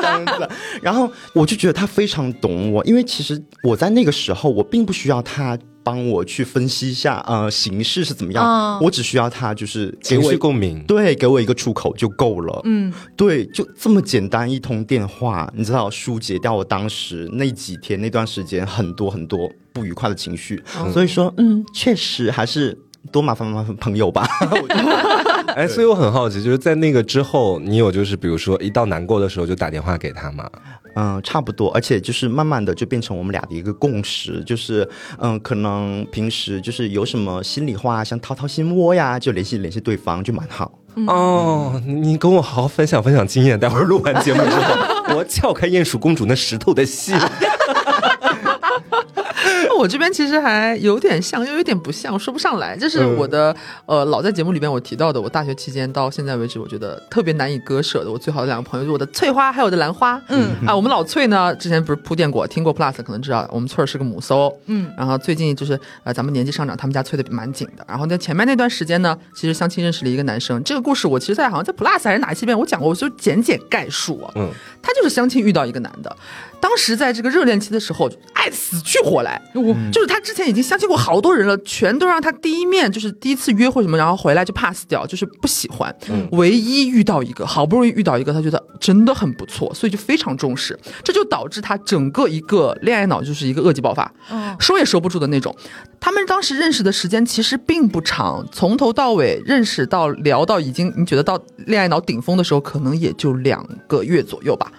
这样子。然后我就觉得他非常懂我，因为其实我在那个时候我并不需要他。帮我去分析一下呃形式是怎么样，哦我只需要他就是给情我绪共鸣。对，给我一个出口就够了。嗯，对，就这么简单一通电话，你知道疏解掉我当时那几天那段时间很多很多不愉快的情绪。所以说，嗯，确实还是多麻烦麻烦朋友吧。哎，所以我很好奇，就是在那个之后，你有就是比如说一到难过的时候就打电话给他吗？嗯，差不多，而且就是慢慢的就变成我们俩的一个共识，就是嗯，可能平时就是有什么心里话想掏掏心窝呀，就联系联系对方，就蛮好。哦，你跟我好好分享分享经验，待会儿录完节目之后，我撬开鼹鼠公主那石头的心。我这边其实还有点像，又有点不像，说不上来。就是我的、呃，老在节目里边我提到的，我大学期间到现在为止，我觉得特别难以割舍的，我最好的两个朋友，就是我的翠花还有我的兰花。嗯啊，我们老翠呢，之前不是铺垫过，听过 Plus 可能知道，我们翠儿是个母搜。嗯，然后最近就是呃，咱们年纪上涨，他们家催的蛮紧的。然后在前面那段时间呢，其实相亲认识了一个男生，这个故事我其实在好像在 Plus 还是哪一期里边我讲过，我就简简概述啊。嗯，他就是相亲遇到一个男的，当时在这个热恋期的时候，爱死去活来。我就是他之前已经相亲过好多人了，全都让他第一面就是第一次约会什么，然后回来就 pass 掉，就是不喜欢。唯一遇到一个，好不容易遇到一个，他觉得真的很不错，所以就非常重视，这就导致他整个一个恋爱脑就是一个恶疾爆发，说也说不住的那种。他们当时认识的时间其实并不长，从头到尾认识到聊到已经你觉得到恋爱脑顶峰的时候，可能也就两个月左右吧。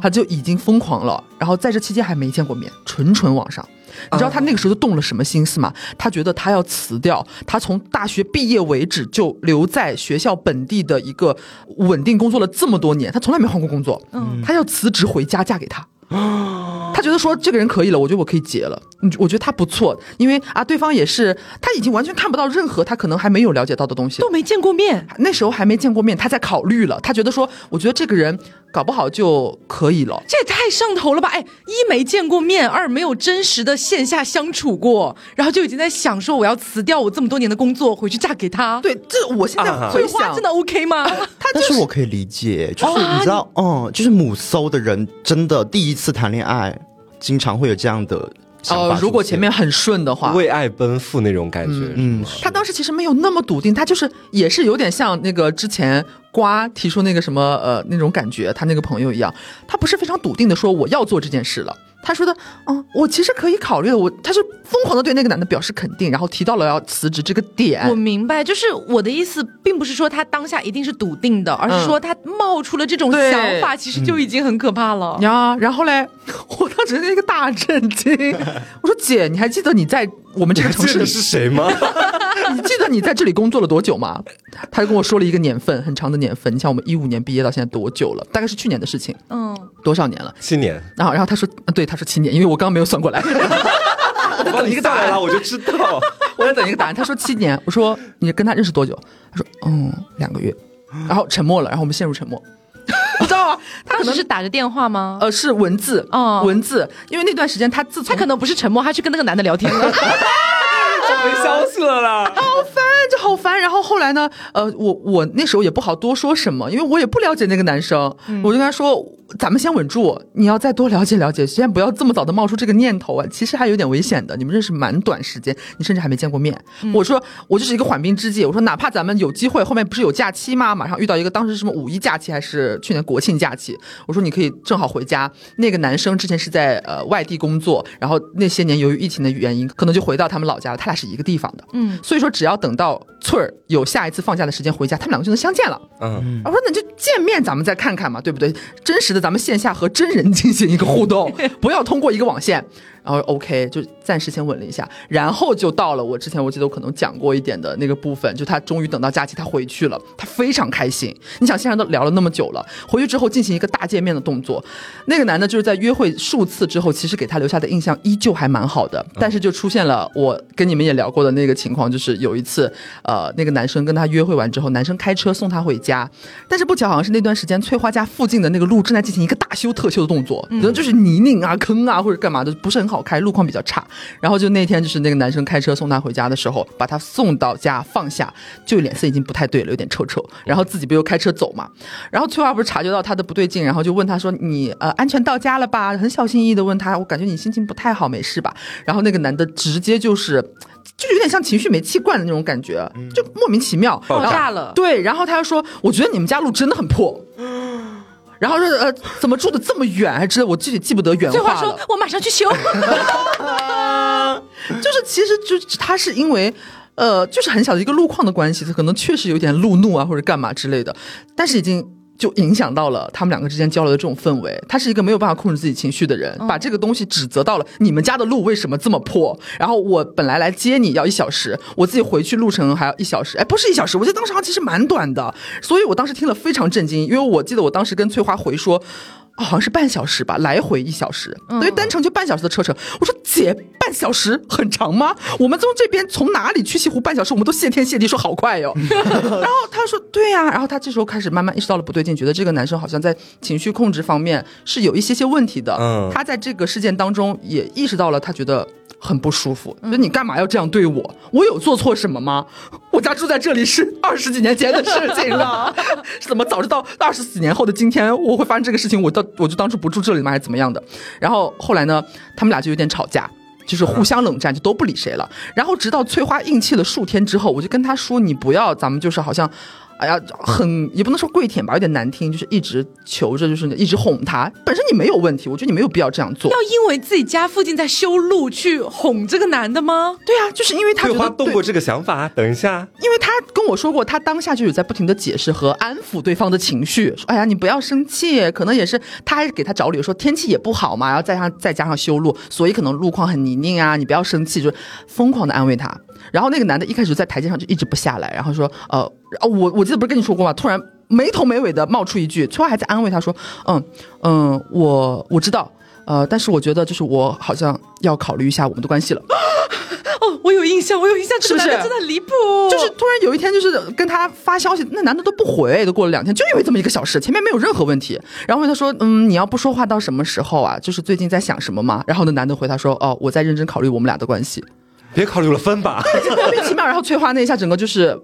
他就已经疯狂了，然后在这期间还没见过面，纯纯网上。你知道他那个时候就动了什么心思吗？他觉得他要辞掉他从大学毕业为止就留在学校本地的一个稳定工作了这么多年，他从来没换过工作。嗯，他要辞职回家嫁给他。他觉得说这个人可以了，我觉得我可以结了。嗯，我觉得他不错，因为啊，对方也是他已经完全看不到任何他可能还没有了解到的东西都。没见过面，那时候还没见过面，他在考虑了。他觉得说，我觉得这个人搞不好就可以了。这也太上头了吧！哎，一没见过面，二没有真实的线下相处过，然后就已经在想说我要辞掉我这么多年的工作，回去嫁给他。对，这我现在啊回想，翠花真的 OK 吗？他就是但是我可以理解，就是你知道，嗯，就是母搜的人真的第一次谈恋爱，经常会有这样的呃，如果前面很顺的话，为爱奔赴那种感觉，嗯他当时其实没有那么笃定，他就是也是有点像那个之前瓜提出那个什么呃那种感觉，他那个朋友一样，他不是非常笃定的说我要做这件事了。他说的，嗯，我其实可以考虑的，我他是疯狂的对那个男的表示肯定，然后提到了要辞职这个点我。明白，就是我的意思，并不是说他当下一定是笃定的，而是说他冒出了这种想法，其实就已经很可怕了。呀，然后嘞，我当时那个大震惊，我说姐，你还记得你在我们这个城市这个是谁吗？你记得你在这里工作了多久吗？他就跟我说了一个年份，很长的年份。你像我们一五年毕业到现在多久了？大概是去年的事情，嗯，多少年了？七年，然后，然后他说，呃对，他说七年，因为我刚刚没有算过来，我在等一个答案了，，我就知道。我在等一个答案。他说七年，我说你跟他认识多久？他说嗯，两个月。然后沉默了，然后我们陷入沉默，你知道吗？他当时可能是打着电话吗？呃是文字哦文字，因为那段时间他自从他可能不是沉默，他去跟那个男的聊天了。没消息了啦。好烦，就好烦。然后后来呢，呃，我我那时候也不好多说什么，因为我也不了解那个男生，我就跟他说，咱们先稳住，你要再多了解了解，先不要这么早的冒出这个念头啊，其实还有点危险的。你们认识蛮短时间，你甚至还没见过面。我说我就是一个缓兵之计，我说哪怕咱们有机会，后面不是有假期吗？马上遇到一个当时是什么五一假期还是去年国庆假期，我说你可以正好回家。那个男生之前是在呃外地工作，然后那些年由于疫情的原因，可能就回到他们老家了，他俩是一个地方的。嗯，所以说只要等到翠儿有下一次放假的时间回家，他们两个就能相见了。嗯，我说那就见面，咱们再看看嘛，对不对？真实的咱们线下和真人进行一个互动，不要通过一个网线。然后 OK，就暂时先稳了一下，然后就到了我之前我记得我可能讲过一点的那个部分，就他终于等到假期他回去了，他非常开心。你想，现在都聊了那么久了，回去之后进行一个大见面的动作，那个男的就是在约会数次之后，其实给他留下的印象依旧还蛮好的，但是就出现了我跟你们也聊过的那个情况，就是有一次，呃那个男生跟他约会完之后，男生开车送他回家，但是不巧好像是那段时间翠花家附近的那个路正在进行一个大修特修的动作，可能就是泥泞啊、坑啊或者干嘛的，不是很好开，路况比较差。然后就那天就是那个男生开车送她回家的时候，把她送到家放下，就脸色已经不太对了，有点臭臭。然后自己不又开车走嘛，然后翠花不是察觉到他的不对劲，然后就问他说：“你呃安全到家了吧？”很小心翼翼的问他：“我感觉你心情不太好，没事吧？”然后那个男的直接就是。就有点像情绪煤气罐的那种感觉，就莫名其妙爆爆炸了。对，然后他又说：“我觉得你们家路真的很破。”然后说：“呃，怎么住的这么远？还知道我具体记不得原翠花话了。说：“我马上去修。就是其实就他是因为。呃，就是很小的一个路况的关系，他可能确实有点路怒啊，或者干嘛之类的，但是已经就影响到了他们两个之间交流的这种氛围。他是一个没有办法控制自己情绪的人，把这个东西指责到了你们家的路为什么这么破？然后我本来来接你要一小时，我自己回去路程还要一小时，哎，不是一小时，我记得当时好像其实蛮短的，所以我当时听了非常震惊，因为我记得我当时跟翠花回说。哦好像是半小时吧，来回一小时，等于单程就半小时的车程。我说姐，半小时很长吗？我们从这边从哪里去西湖半小时，我们都谢天谢地说好快 哟、然后他说对呀、然后他这时候开始慢慢意识到了不对劲，觉得这个男生好像在情绪控制方面是有一些些问题的。嗯他在这个事件当中也意识到了，他觉得。很不舒服，就你干嘛要这样对我？我有做错什么吗？我家住在这里是二十几年前的事情了，怎么早知道二十几年后的今天我会发生这个事情，我到我就当初不住这里吗？还是怎么样的？然后后来呢，他们俩就有点吵架。就是互相冷战，就都不理谁了。然后直到翠花硬气了数天之后，我就跟她说：“你不要，咱们就是好像，哎呀，很也不能说跪舔吧，有点难听，就是一直求着，就是一直哄他。本身你没有问题，我觉得你没有必要这样做。要因为自己家附近在修路去哄这个男的吗？对啊，就是因为她翠觉得对花动过这个想法，等一下，因为他跟我说过，他当下就有在不停的解释和安抚对方的情绪，说：“哎呀，你不要生气。”可能也是他还给他找理由说天气也不好嘛，然后再加上再加上修路，所以可能路况很泥泞啊，你不要生气，就疯狂的安慰他。然后那个男的一开始在台阶上就一直不下来，然后说：“呃，哦我我记得不是跟你说过吗？突然没头没尾的冒出一句，翠花还在安慰他说：‘嗯嗯，我我知道。’呃，但是我觉得就是我好像要考虑一下我们的关系了。哦，我有印象，我有印象，这个是不是男的真的很离谱，就是突然有一天，就是跟他发消息，那男的都不回，都过了两天，就因为这么一个小事，前面没有任何问题。然后问他说，嗯，你要不说话到什么时候啊？就是最近在想什么吗？然后那男的回他说，哦，我在认真考虑我们俩的关系，别考虑了，分吧。莫名其妙。然后翠花那一下整个就是。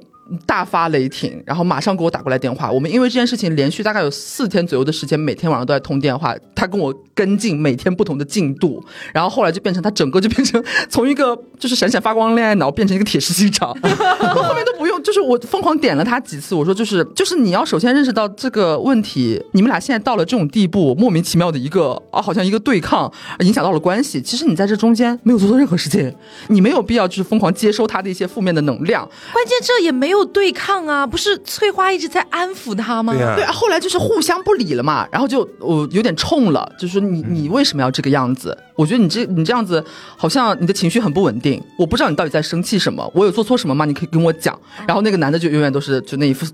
大发雷霆，然后马上给我打过来电话。我们因为这件事情连续大概有四天左右的时间，每天晚上都在通电话。他跟我跟进每天不同的进度，然后后来就变成他整个就变成从一个就是闪闪发光恋爱脑变成一个铁石心肠。后面都不用，就是我疯狂点了他几次，我说就是就是你要首先认识到这个问题，你们俩现在到了这种地步，莫名其妙的一个啊，好像一个对抗，影响到了关系。其实你在这中间没有做错任何事情，你没有必要就是疯狂接收他的一些负面的能量。关键这也没有对抗啊，不是翠花一直在安抚他吗？对啊，后来就是互相不理了嘛，然后就我、有点冲了，就说你你为什么要这个样子？我觉得你这你这样子好像你的情绪很不稳定，我不知道你到底在生气什么，我有做错什么吗？你可以跟我讲。然后那个男的就永远都是就那一副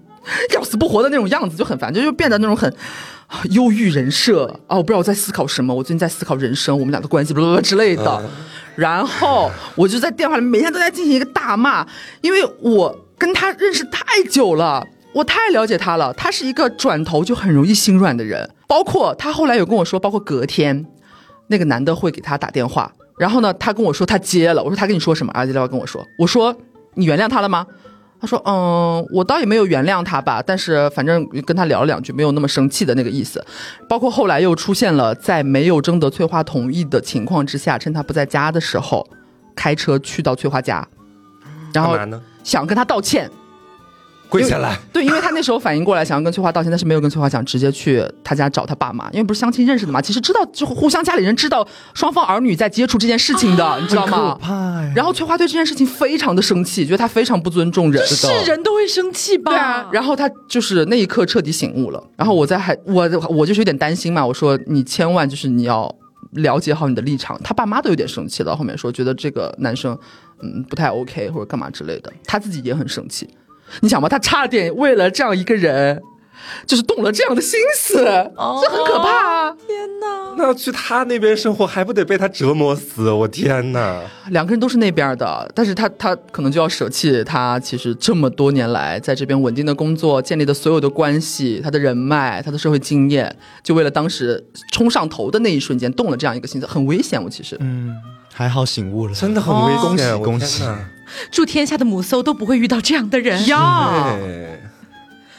要死不活的那种样子，就很烦，就就变得那种很。啊忧郁人设啊！我不知道我在思考什么，我最近在思考人生，我们俩的关系，不不之类的。然后我就在电话里每天都在进行一个大骂，因为我跟他认识太久了，我太了解他了。他是一个转头就很容易心软的人，包括他后来有跟我说，包括隔天那个男的会给他打电话，然后呢，他跟我说他接了，我说他跟你说什么？儿子电话跟我说，我说你原谅他了吗？他说：“嗯，我倒也没有原谅他吧，但是反正跟他聊了两句，没有那么生气的那个意思。包括后来又出现了在没有征得翠花同意的情况之下，趁他不在家的时候，开车去到翠花家，然后？想跟他道歉。跪下来。对，因为他那时候反应过来，想要跟翠花道歉，但是没有跟翠花讲，直接去他家找他爸妈，因为不是相亲认识的嘛。其实知道，就互相家里人知道双方儿女在接触这件事情的，你知道吗？然后翠花对这件事情非常的生气，觉得他非常不尊重人。是人都会生气吧？对啊，然后他就是那一刻彻底醒悟了。然后我在还我我就是有点担心嘛，我说你千万就是你要了解好你的立场。他爸妈都有点生气了，后面说觉得这个男生嗯不太 OK 或者干嘛之类的，他自己也很生气。你想吧，他差点为了这样一个人。就是动了这样的心思，哦这很可怕啊！天哪！那要去他那边生活，还不得被他折磨死？我天哪！两个人都是那边的，但是他他可能就要舍弃他其实这么多年来在这边稳定的工作建立的所有的关系，他的人脉，他的社会经验，就为了当时冲上头的那一瞬间动了这样一个心思，很危险。我其实，嗯，还好醒悟了，真的很危险，恭喜我恭喜天！祝天下的母搜都不会遇到这样的人。呀，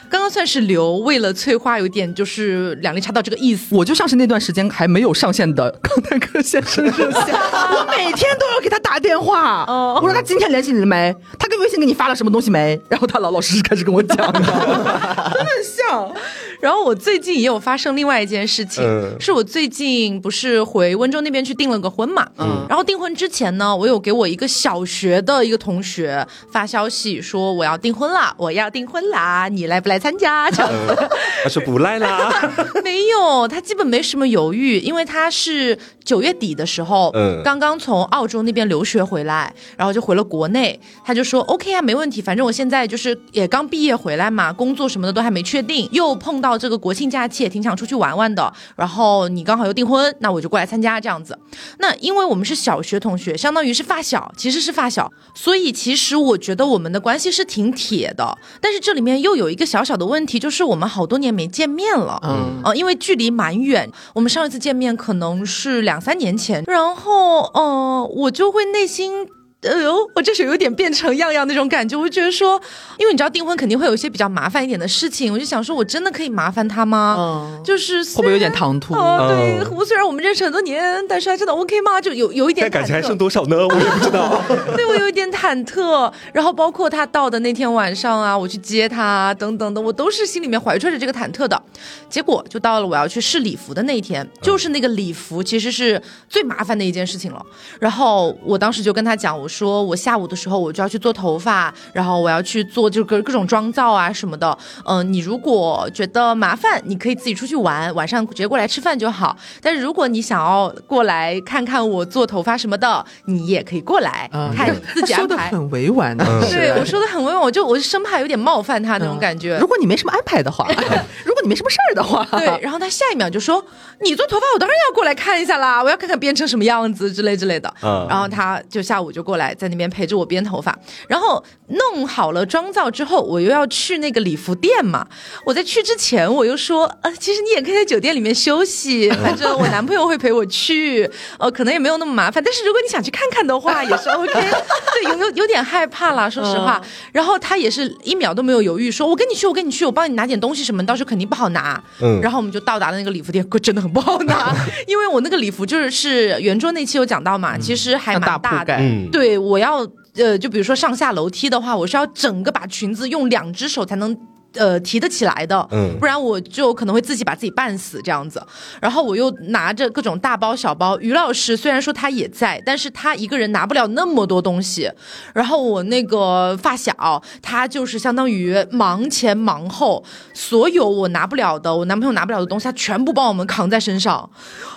刚刚算是刘为了翠花有点就是两肋插刀这个意思。我就像是那段时间还没有上线的康泰克先生热线，我每天都要给他打电话。哦我说他今天联系你了没？他跟微信给你发了什么东西没？然后他老老实实开始跟我讲，真的很像。然后我最近也有发生另外一件事情，嗯。是我最近不是回温州那边去订了个婚嘛，嗯，然后订婚之前呢，我有给我一个小学的一个同学发消息说我要订婚啦，我要订婚啦，你来不来参加？这样。子。嗯他说不来啦，没有，他基本没什么犹豫，因为他是九月底的时候，嗯。刚刚从澳洲那边留学回来，然后就回了国内，他就说 OK 啊，没问题，反正我现在就是也刚毕业回来嘛，工作什么的都还没确定，又碰到这个国庆假期，也挺想出去玩玩的，然后你刚好又订婚，那我就过来参加这样子。那因为我们是小学同学，相当于是发小，其实是发小，所以其实我觉得我们的关系是挺铁的，但是这里面又有一个小小的问题，就是我们好多年没见面了，嗯，呃，因为距离蛮远，我们上一次见面可能是两三年前，然后呃，我就会内心。呃呦，我这是有点变成样样那种感觉，我就觉得说，因为你知道订婚肯定会有一些比较麻烦一点的事情，我就想说，我真的可以麻烦他吗？嗯就是会不会有点唐突？哦，对，嗯我虽然我们认识很多年，但是还真的 OK 吗？就有有一点感情还剩多少呢？我也不知道。对我有一点忐忑，然后包括他到的那天晚上啊，我去接他啊等等的，我都是心里面怀揣着这个忐忑的。结果就到了我要去试礼服的那一天，就是那个礼服其实是最麻烦的一件事情了。然后我当时就跟他讲，我说我下午的时候我就要去做头发，然后我要去做就各各种妆造啊什么的。嗯、你如果觉得麻烦，你可以自己出去玩，晚上直接过来吃饭就好。但是如果你想要过来看看我做头发什么的，你也可以过来、嗯看自己他说安排。很委婉的，嗯对我说的很委婉，我就我就生怕有点冒犯他那种感觉。如果你没什么安排的话，如果你没什么事儿的话，对，然后他下一秒就说：“你做头发，我当然要过来看一下啦，我要看看变成什么样子之类之类的。”嗯然后他就下午就过来在那边陪着我编头发，然后弄好了妆造之后，我又要去那个礼服店嘛。我在去之前，我又说：“呃，其实你也可以在酒店里面休息，反正我男朋友会陪我去，呃，可能也没有那么麻烦。但是如果你想去看看的话，也是 OK。对，有有有点害怕啦，说实话。然后他也是一秒都没有犹豫，说：“我跟你去，我跟你去，我帮你拿点东西什么，到时候肯定不好拿。”嗯然后我们就到达了那个礼服店，可真的很不好拿，因为我那个礼服就是是圆桌那期有讲到嘛，其实还蛮大的。嗯，对，我要呃，就比如说上下楼梯的话，我是要整个把裙子用两只手才能。呃，提得起来的，嗯不然我就可能会自己把自己绊死这样子。然后我又拿着各种大包小包，于老师虽然说他也在，但是他一个人拿不了那么多东西。然后我那个发小，他就是相当于忙前忙后，所有我拿不了的，我男朋友拿不了的东西，他全部帮我们扛在身上。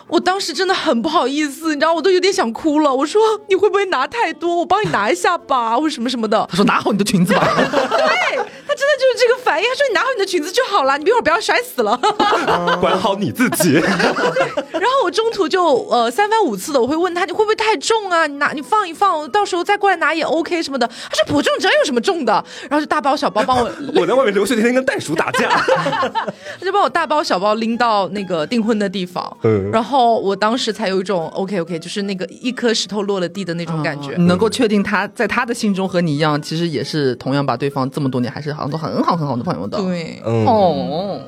我当时真的很不好意思，你知道，我都有点想哭了。我说你会不会拿太多？我帮你拿一下吧，或者什么什么的。他说拿好你的裙子吧，对他真的就是这个反应。他说你拿好你的裙子就好了，你一会儿不要摔死了。管好你自己。然后我中途就呃三番五次的我会问他你会不会太重啊？你拿你放一放，到时候再过来拿也 OK 什么的。他说不重，这有什么重的？然后就大包小包帮我，我在外面留学，天天跟袋鼠打架。他就帮我大包小包拎到那个订婚的地方。嗯然后我当时才有一种 OK OK，就是那个一颗石头落了地的那种感觉。你能够确定他在他的心中和你一样，其实也是同样把对方这么多年还是好像都很好很好的朋友的。，对，嗯，哦，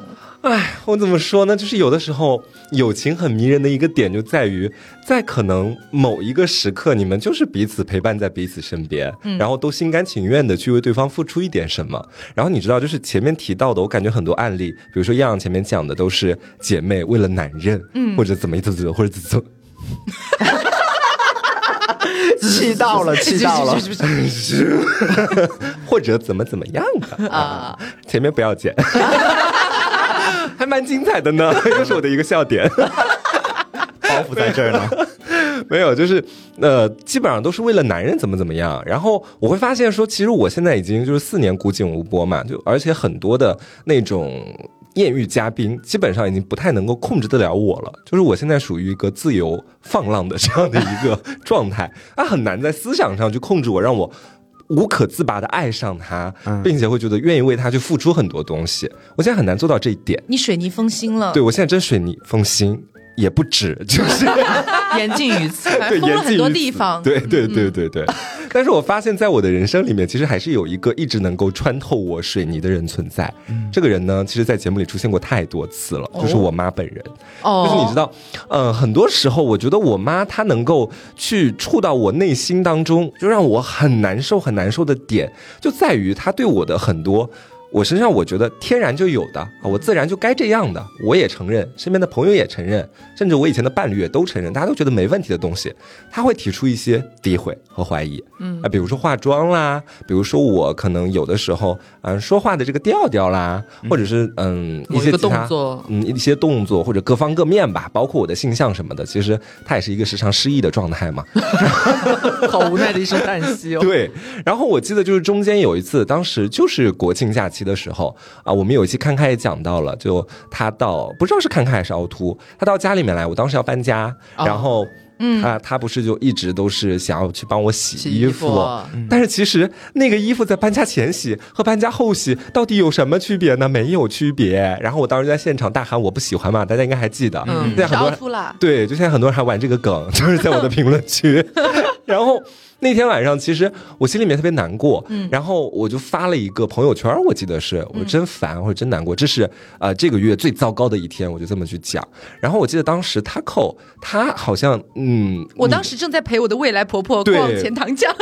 哎，我怎么说呢？就是有的时候友情很迷人的一个点就在于，在可能某一个时刻，你们就是彼此陪伴在彼此身边，然后都心甘情愿的去为对方付出一点什么。然后你知道，就是前面提到的，我感觉很多案例，比如说样样前面讲的都是姐妹为了男人，嗯，或者怎么怎么或者怎么。气到了，气到了。或者怎么怎么样的啊，前面不要剪，还蛮精彩的呢，又是我的一个笑点。包袱在这儿呢。没有，就是呃，基本上都是为了男人怎么怎么样。然后我会发现说，其实我现在已经就是四年古井无波嘛，就而且很多的那种。艳遇嘉宾，基本上已经不太能够控制得了我了。就是我现在属于一个自由放浪的这样的一个状态，他很难在思想上去控制我，让我。无可自拔的爱上他，并且会觉得愿意为他去付出很多东西。我现在很难做到这一点。你水泥封心了，对我现在真水泥封心也不止，就是言尽于此。对，封了很多言尽于此地方。对对对对对。但是我发现，在我的人生里面，其实还是有一个一直能够穿透我水泥的人存在。这个人呢，其实，在节目里出现过太多次了，就是我妈本人。哦，就是你知道，呃，很多时候我觉得我妈她能够去触到我内心当中，就让我很难受、很难受的点，就在于她对我的很多。我身上我觉得天然就有的啊，我自然就该这样的，我也承认，身边的朋友也承认，甚至我以前的伴侣也都承认，大家都觉得没问题的东西，他会提出一些诋毁和怀疑，嗯啊，比如说化妆啦，比如说我可能有的时候嗯说话的这个调调啦，或者是嗯一些动作嗯一些动作或者各方各面吧，包括我的性向什么的，其实他也是一个时常失忆的状态嘛，好无奈的一声叹息哦。对，然后我记得就是中间有一次，当时就是国庆假期的时候啊，我们有一期看开也讲到了，就他到不知道是看开还是凹凸，他到家里面来，我当时要搬家，哦然后。嗯，他他不是就一直都是想要去帮我洗洗衣衣服，服但是其实那个衣服在搬家前洗和搬家后洗到底有什么区别呢？没有区别。然后我当时在现场大喊我不喜欢嘛，大家应该还记得，嗯现在很多。对，就现在很多人还玩这个梗，就是在我的评论区。然后那天晚上，其实我心里面特别难过，嗯，然后我就发了一个朋友圈，我记得是我真烦或者真难过，这是呃这个月最糟糕的一天，我就这么去讲。然后我记得当时 Taco 他好像嗯，我当时正在陪我的未来婆婆 逛钱塘江，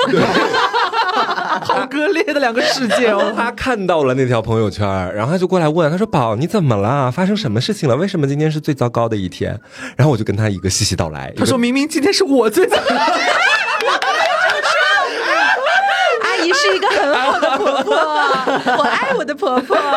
好割裂的两个世界哦。他看到了那条朋友圈，然后他就过来问，他说：“宝，你怎么了？发生什么事情了？为什么今天是最糟糕的一天？”然后我就跟他一个细细道来。他说明明今天是我最惨，阿姨 是一个很好的婆婆，我爱我的婆婆。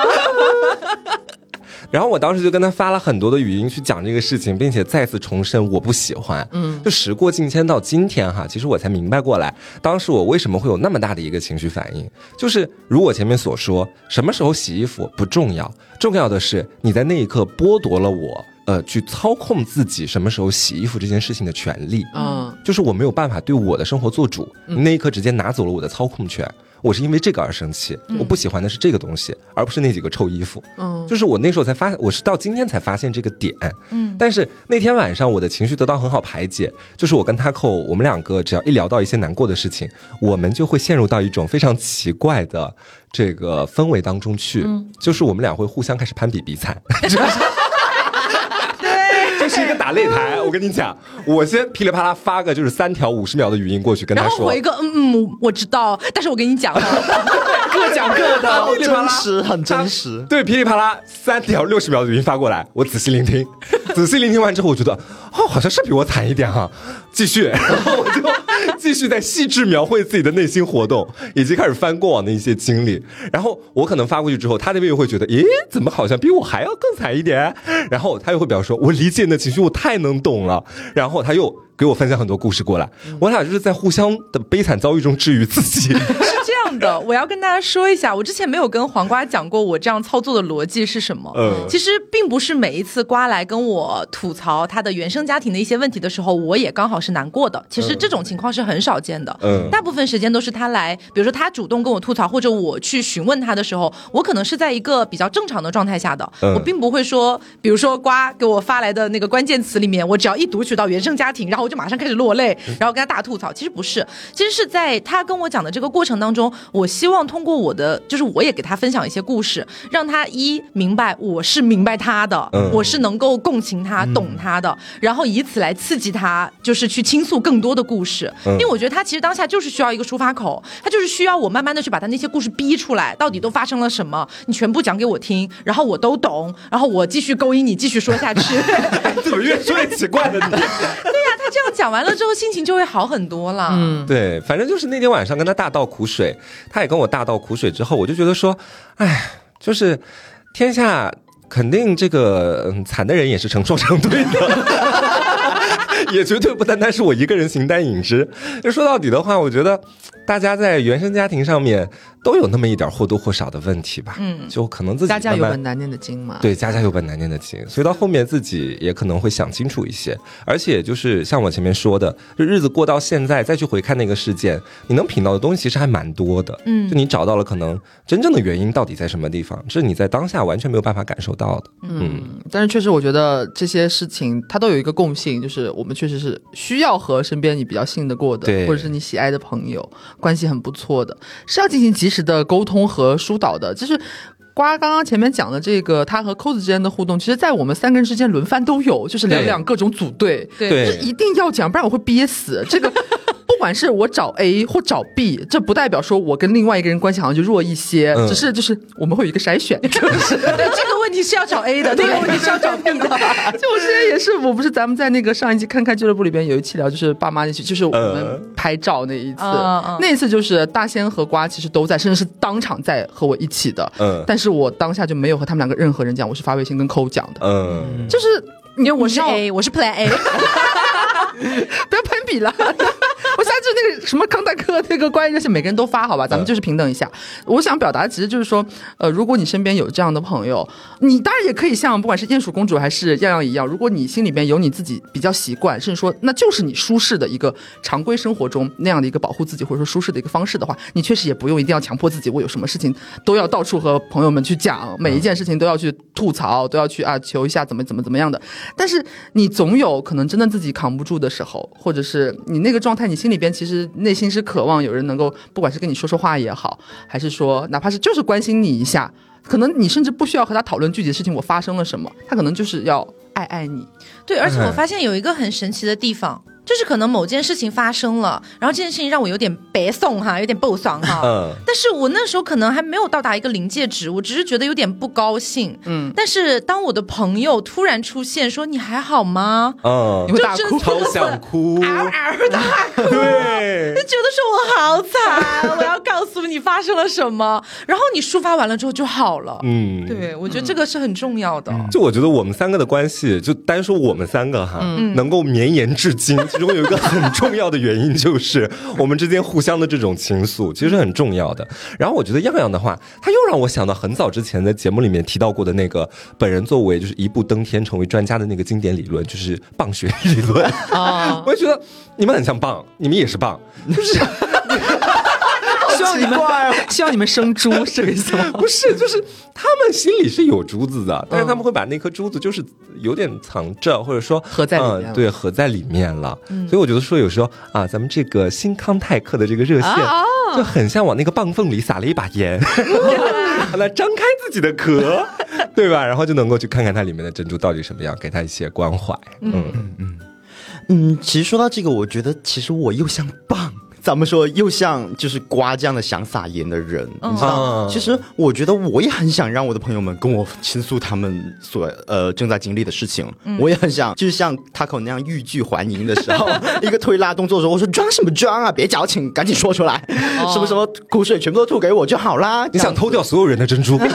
然后我当时就跟他发了很多的语音去讲这个事情，并且再次重申我不喜欢。嗯，就时过境迁到今天哈，其实我才明白过来，当时我为什么会有那么大的一个情绪反应，就是如我前面所说，什么时候洗衣服不重要，重要的是你在那一刻剥夺了我。呃，去操控自己什么时候洗衣服这件事情的权利，嗯，就是我没有办法对我的生活做主，你那一刻直接拿走了我的操控权，我是因为这个而生气，我不喜欢的是这个东西，而不是那几个臭衣服。嗯就是我那时候才发，我是到今天才发现这个点。嗯，但是那天晚上我的情绪得到很好排解，就是我跟他扣，我们两个只要一聊到一些难过的事情，我们就会陷入到一种非常奇怪的这个氛围当中去，就是我们俩会互相开始攀比比惨。打擂台，我跟你讲，我先噼里啪啦发个就是三条五十秒的语音过去跟他说，然后回个嗯嗯，我知道，但是我跟你讲了，各讲各的。噼里啪啦真实，很真实。对，噼里啪啦三条六十秒的语音发过来，我仔细聆听，仔细聆听完之后，我觉得哦，好像是比我惨一点哈、继续，然后我就继续在细致描绘自己的内心活动，以及开始翻过往的一些经历。然后我可能发过去之后，他那边又会觉得，咦，怎么好像比我还要更惨一点？然后他又会表示说，我理解你的情绪，我太能懂了。然后他又给我分享很多故事过来，我俩就是在互相的悲惨遭遇中治愈自己。是这样的，我要跟大家说一下，我之前没有跟黄瓜讲过我这样操作的逻辑是什么。嗯其实并不是每一次瓜来跟我吐槽他的原生家庭的一些问题的时候，我也刚好是难过的。其实这种情况是很少见的。嗯大部分时间都是他来，比如说他主动跟我吐槽，或者我去询问他的时候，我可能是在一个比较正常的状态下的，嗯我并不会说，比如说瓜给我发来的那个关键词里面，我只要一读取到原生家庭，然后我就马上开始落泪，然后跟他大吐槽。其实不是，其实是在他跟我讲的这个过程当中，我希望通过我的，就是我也给他分享一些故事，让他一明白我是明白他的，嗯我是能够共情他、懂他的，然后以此来刺激他，就是去倾诉更多的故事。嗯因为我觉得他其实当下就是需要一个抒发口，他就是需要我慢慢的去把他那些故事逼出来，到底都发生了什么，你全部讲给我听，然后我都懂，然后我继续勾引你，继续说下去。怎么越说越奇怪了你？这样讲完了之后，心情就会好很多了。嗯，对，反正就是那天晚上跟他大倒苦水，他也跟我大倒苦水之后，我就觉得说，哎，就是天下肯定这个嗯惨的人也是成双成对的，也绝对不单单是我一个人形单影只。就说到底的话，我觉得大家在原生家庭上面，都有那么一点或多或少的问题吧。嗯就可能自己家家有本难念的经嘛。对，家家有本难念的经，所以到后面自己也可能会想清楚一些，而且就是像我前面说的，就日子过到现在，再去回看那个事件，你能品到的东西其实还蛮多的。嗯就你找到了可能真正的原因到底在什么地方，这是你在当下完全没有办法感受到的。嗯，嗯，但是确实，我觉得这些事情它都有一个共性，就是我们确实是需要和身边你比较信得过的，对或者是你喜爱的朋友，关系很不错的，是要进行及时的沟通和疏导的。就是瓜刚刚前面讲的这个，他和扣子之间的互动，其实，在我们三个人之间轮番都有，就是两两各种组队，对对就是一定要讲，不然我会憋死。这个不管是我找 A 或找 B，这不代表说我跟另外一个人关系好像就弱一些，嗯。只是就是我们会有一个筛选，就是。对，这个问题是要找 A 的，那个问题是要找 B 的。就我之前也是，我不是咱们在那个上一期看看俱乐部里边有一期聊，就是爸妈那期，就是我们拍照那一次，那一次就是大仙和瓜其实都在，甚至是当场在和我一起的，嗯。但是我当下就没有和他们两个任何人讲，我是发微信跟抠讲的，嗯，就是因为我是 A，我是 Plan A。不要攀比了。我现在就那个什么康泰克那个关于那些，每个人都发好吧，咱们就是平等一下。我想表达其实就是说，呃，如果你身边有这样的朋友，你当然也可以像不管是鼹鼠公主还是样样一样，如果你心里边有你自己比较习惯，甚至说那就是你舒适的一个常规生活中那样的一个保护自己或者说舒适的一个方式的话，你确实也不用一定要强迫自己，我有什么事情都要到处和朋友们去讲，每一件事情都要去吐槽，都要去啊求一下怎么怎么怎么样的。但是你总有可能真的自己扛不住的时候，或者是你那个状态，你心里边其实内心是渴望有人能够，不管是跟你说说话也好，还是说哪怕是就是关心你一下，可能你甚至不需要和他讨论具体的事情，我发生了什么，他可能就是要爱爱你。对，而且我发现有一个很神奇的地方，就是可能某件事情发生了，然后这件事情让我有点白送哈，有点不爽哈。嗯但是我那时候可能还没有到达一个临界值，我只是觉得有点不高兴。嗯，但是当我的朋友突然出现说你还好吗？嗯你，会大哭就真的。超想哭，嗷嗷大哭，对就，觉得说我好惨，我要告诉你发生了什么。然后你抒发完了之后就好了。嗯，对，我觉得这个是很重要的。就我觉得我们三个的关系，就单说我们三个哈，能够绵延至今，其中有一个很重要的原因就是我们之间互相的这种倾诉，其实很重要的。然后我觉得样样的话，他又让我想到很早之前在节目里面提到过的那个本人作为就是一步登天成为专家的那个经典理论，就是棒学理论。啊，我也觉得你们很像棒，你们也是棒，就是望你们 希望你们生猪是这个意思吗？不是，就是他们心里是有珠子的，但是他们会把那颗珠子就是有点藏着，或者说合在里面嗯对，合在里面了。所以我觉得说有时候啊，咱们这个新康泰克的这个热线啊就很像往那个棒缝里撒了一把盐，让它张开自己的壳，对吧？然后就能够去看看它里面的珍珠到底什么样，给它一些关怀。嗯，嗯，其实说到这个，我觉得其实我又像棒。咱们说又像就是瓜这样的想撒盐的人，你知道？嗯其实我觉得我也很想让我的朋友们跟我倾诉他们所呃正在经历的事情，我也很想就是像 Taco 那样欲拒还迎的时候，一个推拉动作的时候，我说装什么装啊，别矫情，赶紧说出来，什么什么苦水全部都吐给我就好啦。你想偷掉所有人的珍珠？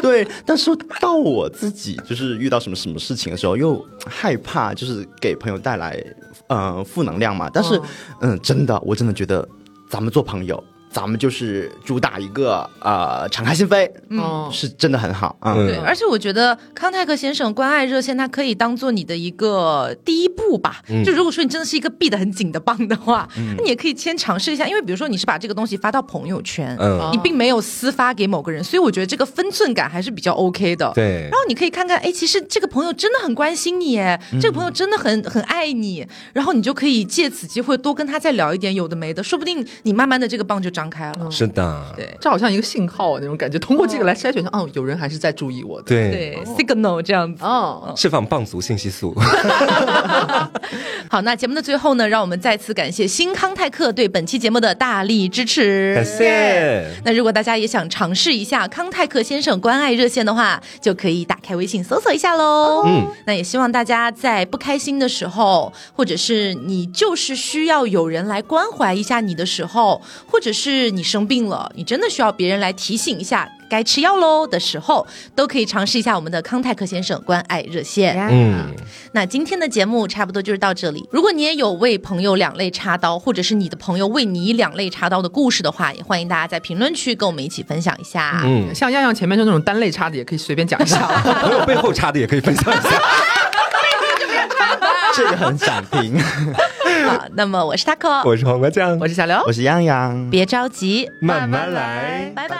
对，但是到我自己就是遇到什么什么事情的时候，又害怕就是给朋友带来呃负能量嘛。但是，哦嗯，真的，我真的觉得咱们做朋友，咱们就是主打一个呃敞开心扉，哦是真的很好啊。嗯对，而且我觉得康泰克先生关爱热线，它可以当做你的一个第一步吧。嗯就如果说你真的是一个闭得很紧的棒的话，那你也可以先尝试一下。因为比如说你是把这个东西发到朋友圈，嗯，你并没有私发给某个人，所以我觉得这个分寸感还是比较 OK 的。对然。后你可以看看，哎，其实这个朋友真的很关心你，哎，这个朋友真的很很爱你，然后你就可以借此机会多跟他再聊一点有的没的，说不定你慢慢的这个棒就张开了。是的，对这好像一个信号那种感觉，通过这个来筛选，哦，有人还是在注意我的。对对，signal 这样子。哦，释放棒足信息素。好，那节目的最后呢，让我们再次感谢新康泰克对本期节目的大力支持。感谢。那如果大家也想尝试一下康泰克先生关爱热线的话，就可以打开微信搜索一下喽。嗯，那也希望大家在不开心的时候，或者是你就是需要有人来关怀一下你的时候，或者是你生病了，你真的需要别人来提醒一下。该吃药喽的时候，都可以尝试一下我们的康泰克先生关爱热线。嗯，那今天的节目差不多就是到这里。如果你也有为朋友两肋插刀，或者是你的朋友为你两肋插刀的故事的话，也欢迎大家在评论区跟我们一起分享一下。嗯，像样样前面就那种单肋插的，也可以随便讲一下。朋友背后插的也可以分享一下。这个很想听。好，那么我是 taco，我是黄瓜酱，我是小刘。我，是洋洋，别着急，慢慢来，拜拜。